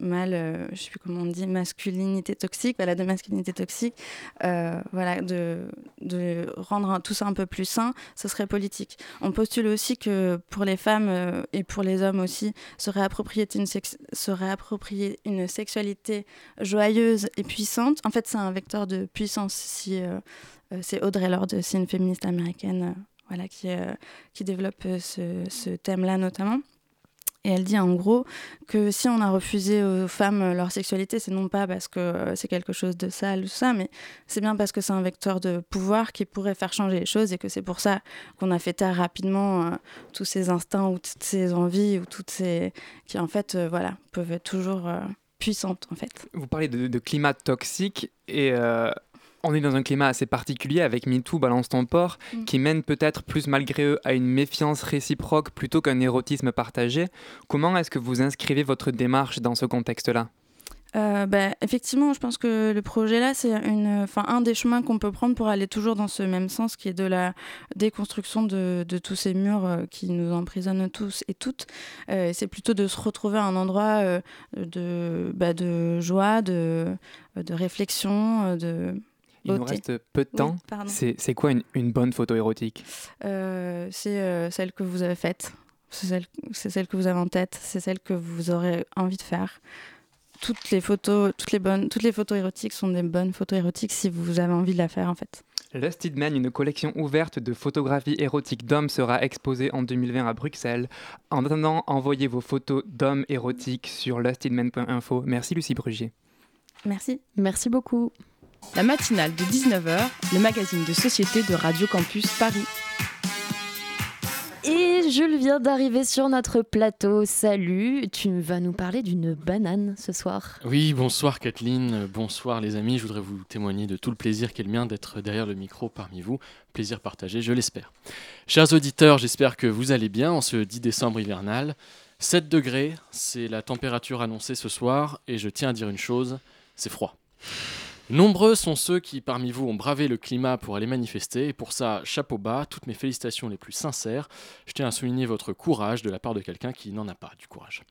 mal, euh, je sais plus comment on dit, masculinité toxique, voilà, de masculinité toxique, euh, voilà, de, de rendre tout ça un peu plus sain, ce serait politique. On postule aussi que pour les femmes euh, et pour les hommes aussi, se réapproprier une, se réapproprier une sexualité joyeuse et puissante. En fait, c'est un vecteur de puissance. Si c'est Audrey Lorde, c'est une féministe américaine, voilà, qui, qui développe ce, ce thème-là notamment. Et elle dit en gros que si on a refusé aux femmes leur sexualité, c'est non pas parce que c'est quelque chose de sale ou ça, mais c'est bien parce que c'est un vecteur de pouvoir qui pourrait faire changer les choses et que c'est pour ça qu'on a fait taire rapidement euh, tous ces instincts ou toutes ces envies ou toutes ces qui en fait euh, voilà peuvent être toujours euh, puissantes en fait. Vous parlez de, climat toxique et on est dans un climat assez particulier avec MeToo, Balance ton port, mm. qui mène peut-être plus malgré eux à une méfiance réciproque plutôt qu'un érotisme partagé. Comment est-ce que vous inscrivez votre démarche dans ce contexte-là? Euh, bah, effectivement, je pense que le projet là, c'est une, un des chemins qu'on peut prendre pour aller toujours dans ce même sens, qui est de la déconstruction de, de tous ces murs euh, qui nous emprisonnent tous et toutes. Euh, c'est plutôt de se retrouver à un endroit de, bah, de joie, de, de réflexion, de il nous reste peu de temps. c'est quoi une, une, bonne photo érotique? Euh, C'est euh, celle que vous avez faite. C'est celle, celle, que vous avez en tête. C'est celle que vous aurez envie de faire. Toutes les photos, toutes les bonnes, toutes les photos érotiques sont des bonnes photos érotiques si vous avez envie de la faire en fait. Lusted Man, une collection ouverte de photographies érotiques d'hommes, sera exposée en 2020 à Bruxelles. En attendant, envoyez vos photos d'hommes érotiques sur lustedman.info. Merci Lucie Brugier. Merci. Merci beaucoup. La matinale de 19h, le magazine de société de Radio Campus Paris. Et Jules vient d'arriver sur notre plateau. Salut, tu vas nous parler d'une banane ce soir. Oui, bonsoir Kathleen, bonsoir les amis. Je voudrais vous témoigner de tout le plaisir qu'est le mien d'être derrière le micro parmi vous. Plaisir partagé, je l'espère. Chers auditeurs, j'espère que vous allez bien en ce 10 décembre hivernal. 7 degrés, c'est la température annoncée ce soir et je tiens à dire une chose, c'est froid. Nombreux sont ceux qui, parmi vous, ont bravé le climat pour aller manifester, et pour ça, chapeau bas, toutes mes félicitations les plus sincères. Je tiens à souligner votre courage de la part de quelqu'un qui n'en a pas du courage.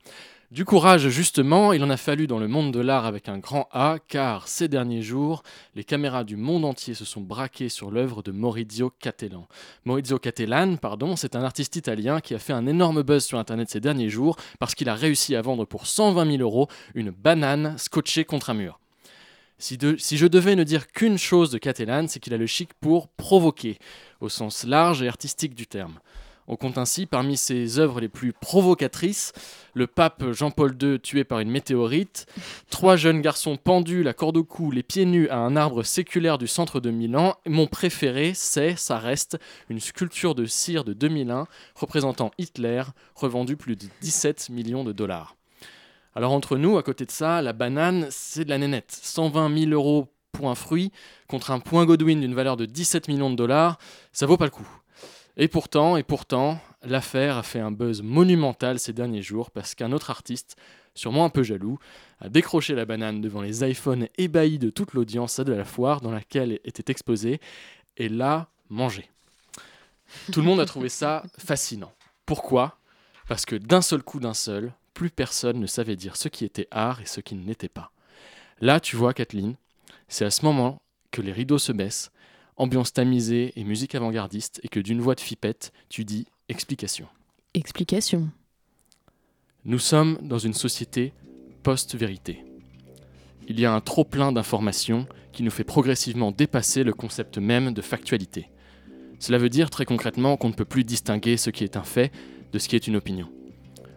Du courage, justement, il en a fallu dans le monde de l'art avec un grand A, car ces derniers jours, les caméras du monde entier se sont braquées sur l'œuvre de Maurizio Cattelan. Maurizio Cattelan, pardon, c'est un artiste italien qui a fait un énorme buzz sur Internet ces derniers jours parce qu'il a réussi à vendre pour 120 000 euros une banane scotchée contre un mur. Si, je devais ne dire qu'une chose de Catalan, c'est qu'il a le chic pour provoquer, au sens large et artistique du terme. On compte ainsi parmi ses œuvres les plus provocatrices le pape Jean-Paul II tué par une météorite, trois jeunes garçons pendus, la corde au cou, les pieds nus à un arbre séculaire du centre de Milan. Mon préféré, c'est, ça reste, une sculpture de cire de 2001 représentant Hitler, revendue plus de 17 millions de dollars. Alors entre nous, à côté de ça, la banane, c'est de la nénette. 120 000 euros pour un fruit contre un point Godwin d'une valeur de 17 millions de dollars, ça vaut pas le coup. Et pourtant, et pourtant, l'affaire a fait un buzz monumental ces derniers jours parce qu'un autre artiste, sûrement un peu jaloux, a décroché la banane devant les iPhones ébahis de toute l'audience de la foire dans laquelle était exposée et l'a mangé. Tout le monde a trouvé ça fascinant. Pourquoi? Parce que d'un seul coup d'un seul, plus personne ne savait dire ce qui était art et ce qui ne l'était pas. Là, tu vois, Kathleen, c'est à ce moment que les rideaux se baissent, ambiance tamisée et musique avant-gardiste, et que d'une voix de fipette, tu dis explication. Explication. Nous sommes dans une société post-vérité. Il y a un trop-plein d'informations qui nous fait progressivement dépasser le concept même de factualité. Cela veut dire très concrètement qu'on ne peut plus distinguer ce qui est un fait de ce qui est une opinion.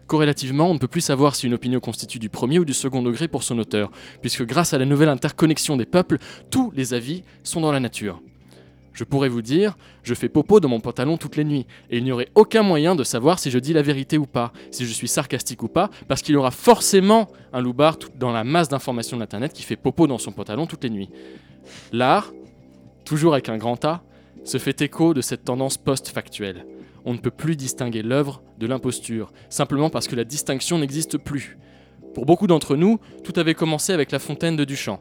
Corrélativement, on ne peut plus savoir si une opinion constitue du premier ou du second degré pour son auteur, puisque grâce à la nouvelle interconnexion des peuples, tous les avis sont dans la nature. Je pourrais vous dire, je fais popo dans mon pantalon toutes les nuits, et il n'y aurait aucun moyen de savoir si je dis la vérité ou pas, si je suis sarcastique ou pas, parce qu'il y aura forcément un loupard dans la masse d'informations d'Internet qui fait popo dans son pantalon toutes les nuits. L'art, toujours avec un grand A, se fait écho de cette tendance post-factuelle. On ne peut plus distinguer l'œuvre de l'imposture, simplement parce que la distinction n'existe plus. Pour beaucoup d'entre nous, tout avait commencé avec la fontaine de Duchamp.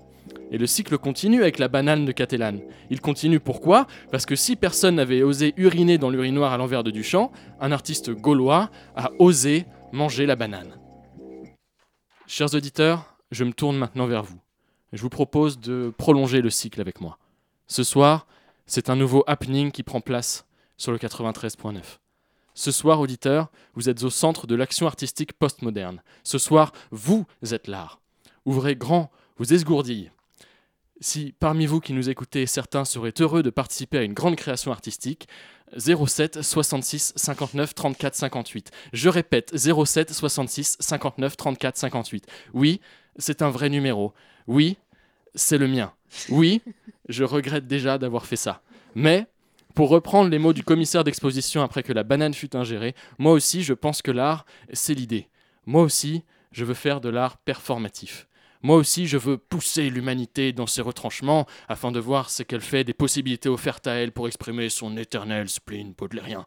Et le cycle continue avec la banane de Catalane. Il continue pourquoi? Parce que si personne n'avait osé uriner dans l'urinoir à l'envers de Duchamp, un artiste gaulois a osé manger la banane. Chers auditeurs, je me tourne maintenant vers vous. Je vous propose de prolonger le cycle avec moi. Ce soir, c'est un nouveau happening qui prend place sur le 93.9. Ce soir, auditeurs, vous êtes au centre de l'action artistique postmoderne. Ce soir, vous êtes l'art. Ouvrez grand, vous esgourdillez. Si parmi vous qui nous écoutez, certains seraient heureux de participer à une grande création artistique, 07 66 59 34 58. Je répète, 07 66 59 34 58. Oui, c'est un vrai numéro. Oui, c'est le mien. Oui, je regrette déjà d'avoir fait ça. Mais, pour reprendre les mots du commissaire d'exposition après que la banane fut ingérée, moi aussi je pense que l'art, c'est l'idée. Moi aussi, je veux faire de l'art performatif. Moi aussi, je veux pousser l'humanité dans ses retranchements afin de voir ce qu'elle fait des possibilités offertes à elle pour exprimer son éternel spleen baudelairien.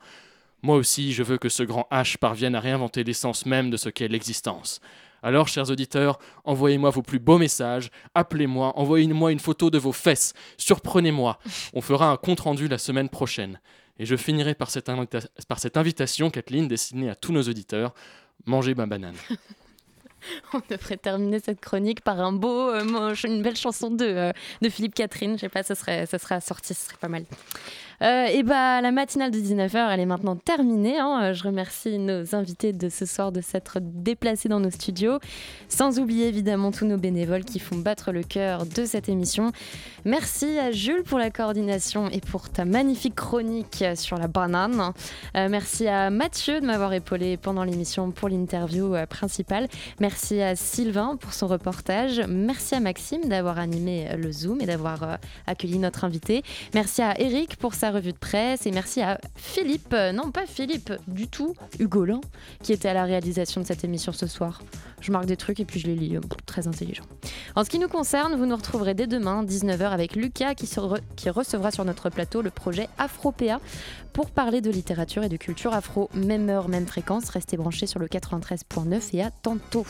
Moi aussi, je veux que ce grand H parvienne à réinventer l'essence même de ce qu'est l'existence. Alors, chers auditeurs, envoyez-moi vos plus beaux messages, appelez-moi, envoyez-moi une photo de vos fesses, surprenez-moi. On fera un compte-rendu la semaine prochaine. Et je finirai par cette, invitation, Kathleen, destinée à tous nos auditeurs. Mangez ma banane. <laughs> On devrait terminer cette chronique par un beau, euh, une belle chanson de, euh, de Philippe Catherine. Je sais pas, ça serait, ça serait assorti, ce serait pas mal. Euh, et bah, la matinale de 19h, elle est maintenant terminée. hein. Euh, Je remercie nos invités de ce soir de s'être déplacés dans nos studios. Sans oublier évidemment tous nos bénévoles qui font battre le cœur de cette émission. Merci à Jules pour la coordination et pour ta magnifique chronique sur la banane. Euh, merci à Mathieu de m'avoir épaulé pendant l'émission pour l'interview euh, principale. Merci à Sylvain pour son reportage. Merci à Maxime d'avoir animé le Zoom et d'avoir accueilli notre invité. Merci à Eric pour sa revue de presse et merci à Philippe, euh, non pas Philippe du tout, Hugo Lan, qui était à la réalisation de cette émission ce soir. Je marque des trucs et puis je les lis, euh, très intelligent. En ce qui nous concerne, vous nous retrouverez dès demain, 19h, avec Lucas qui, recevra sur notre plateau le projet Afropéa pour parler de littérature et de culture afro. Même heure, même fréquence, restez branchés sur le 93.9 et à tantôt.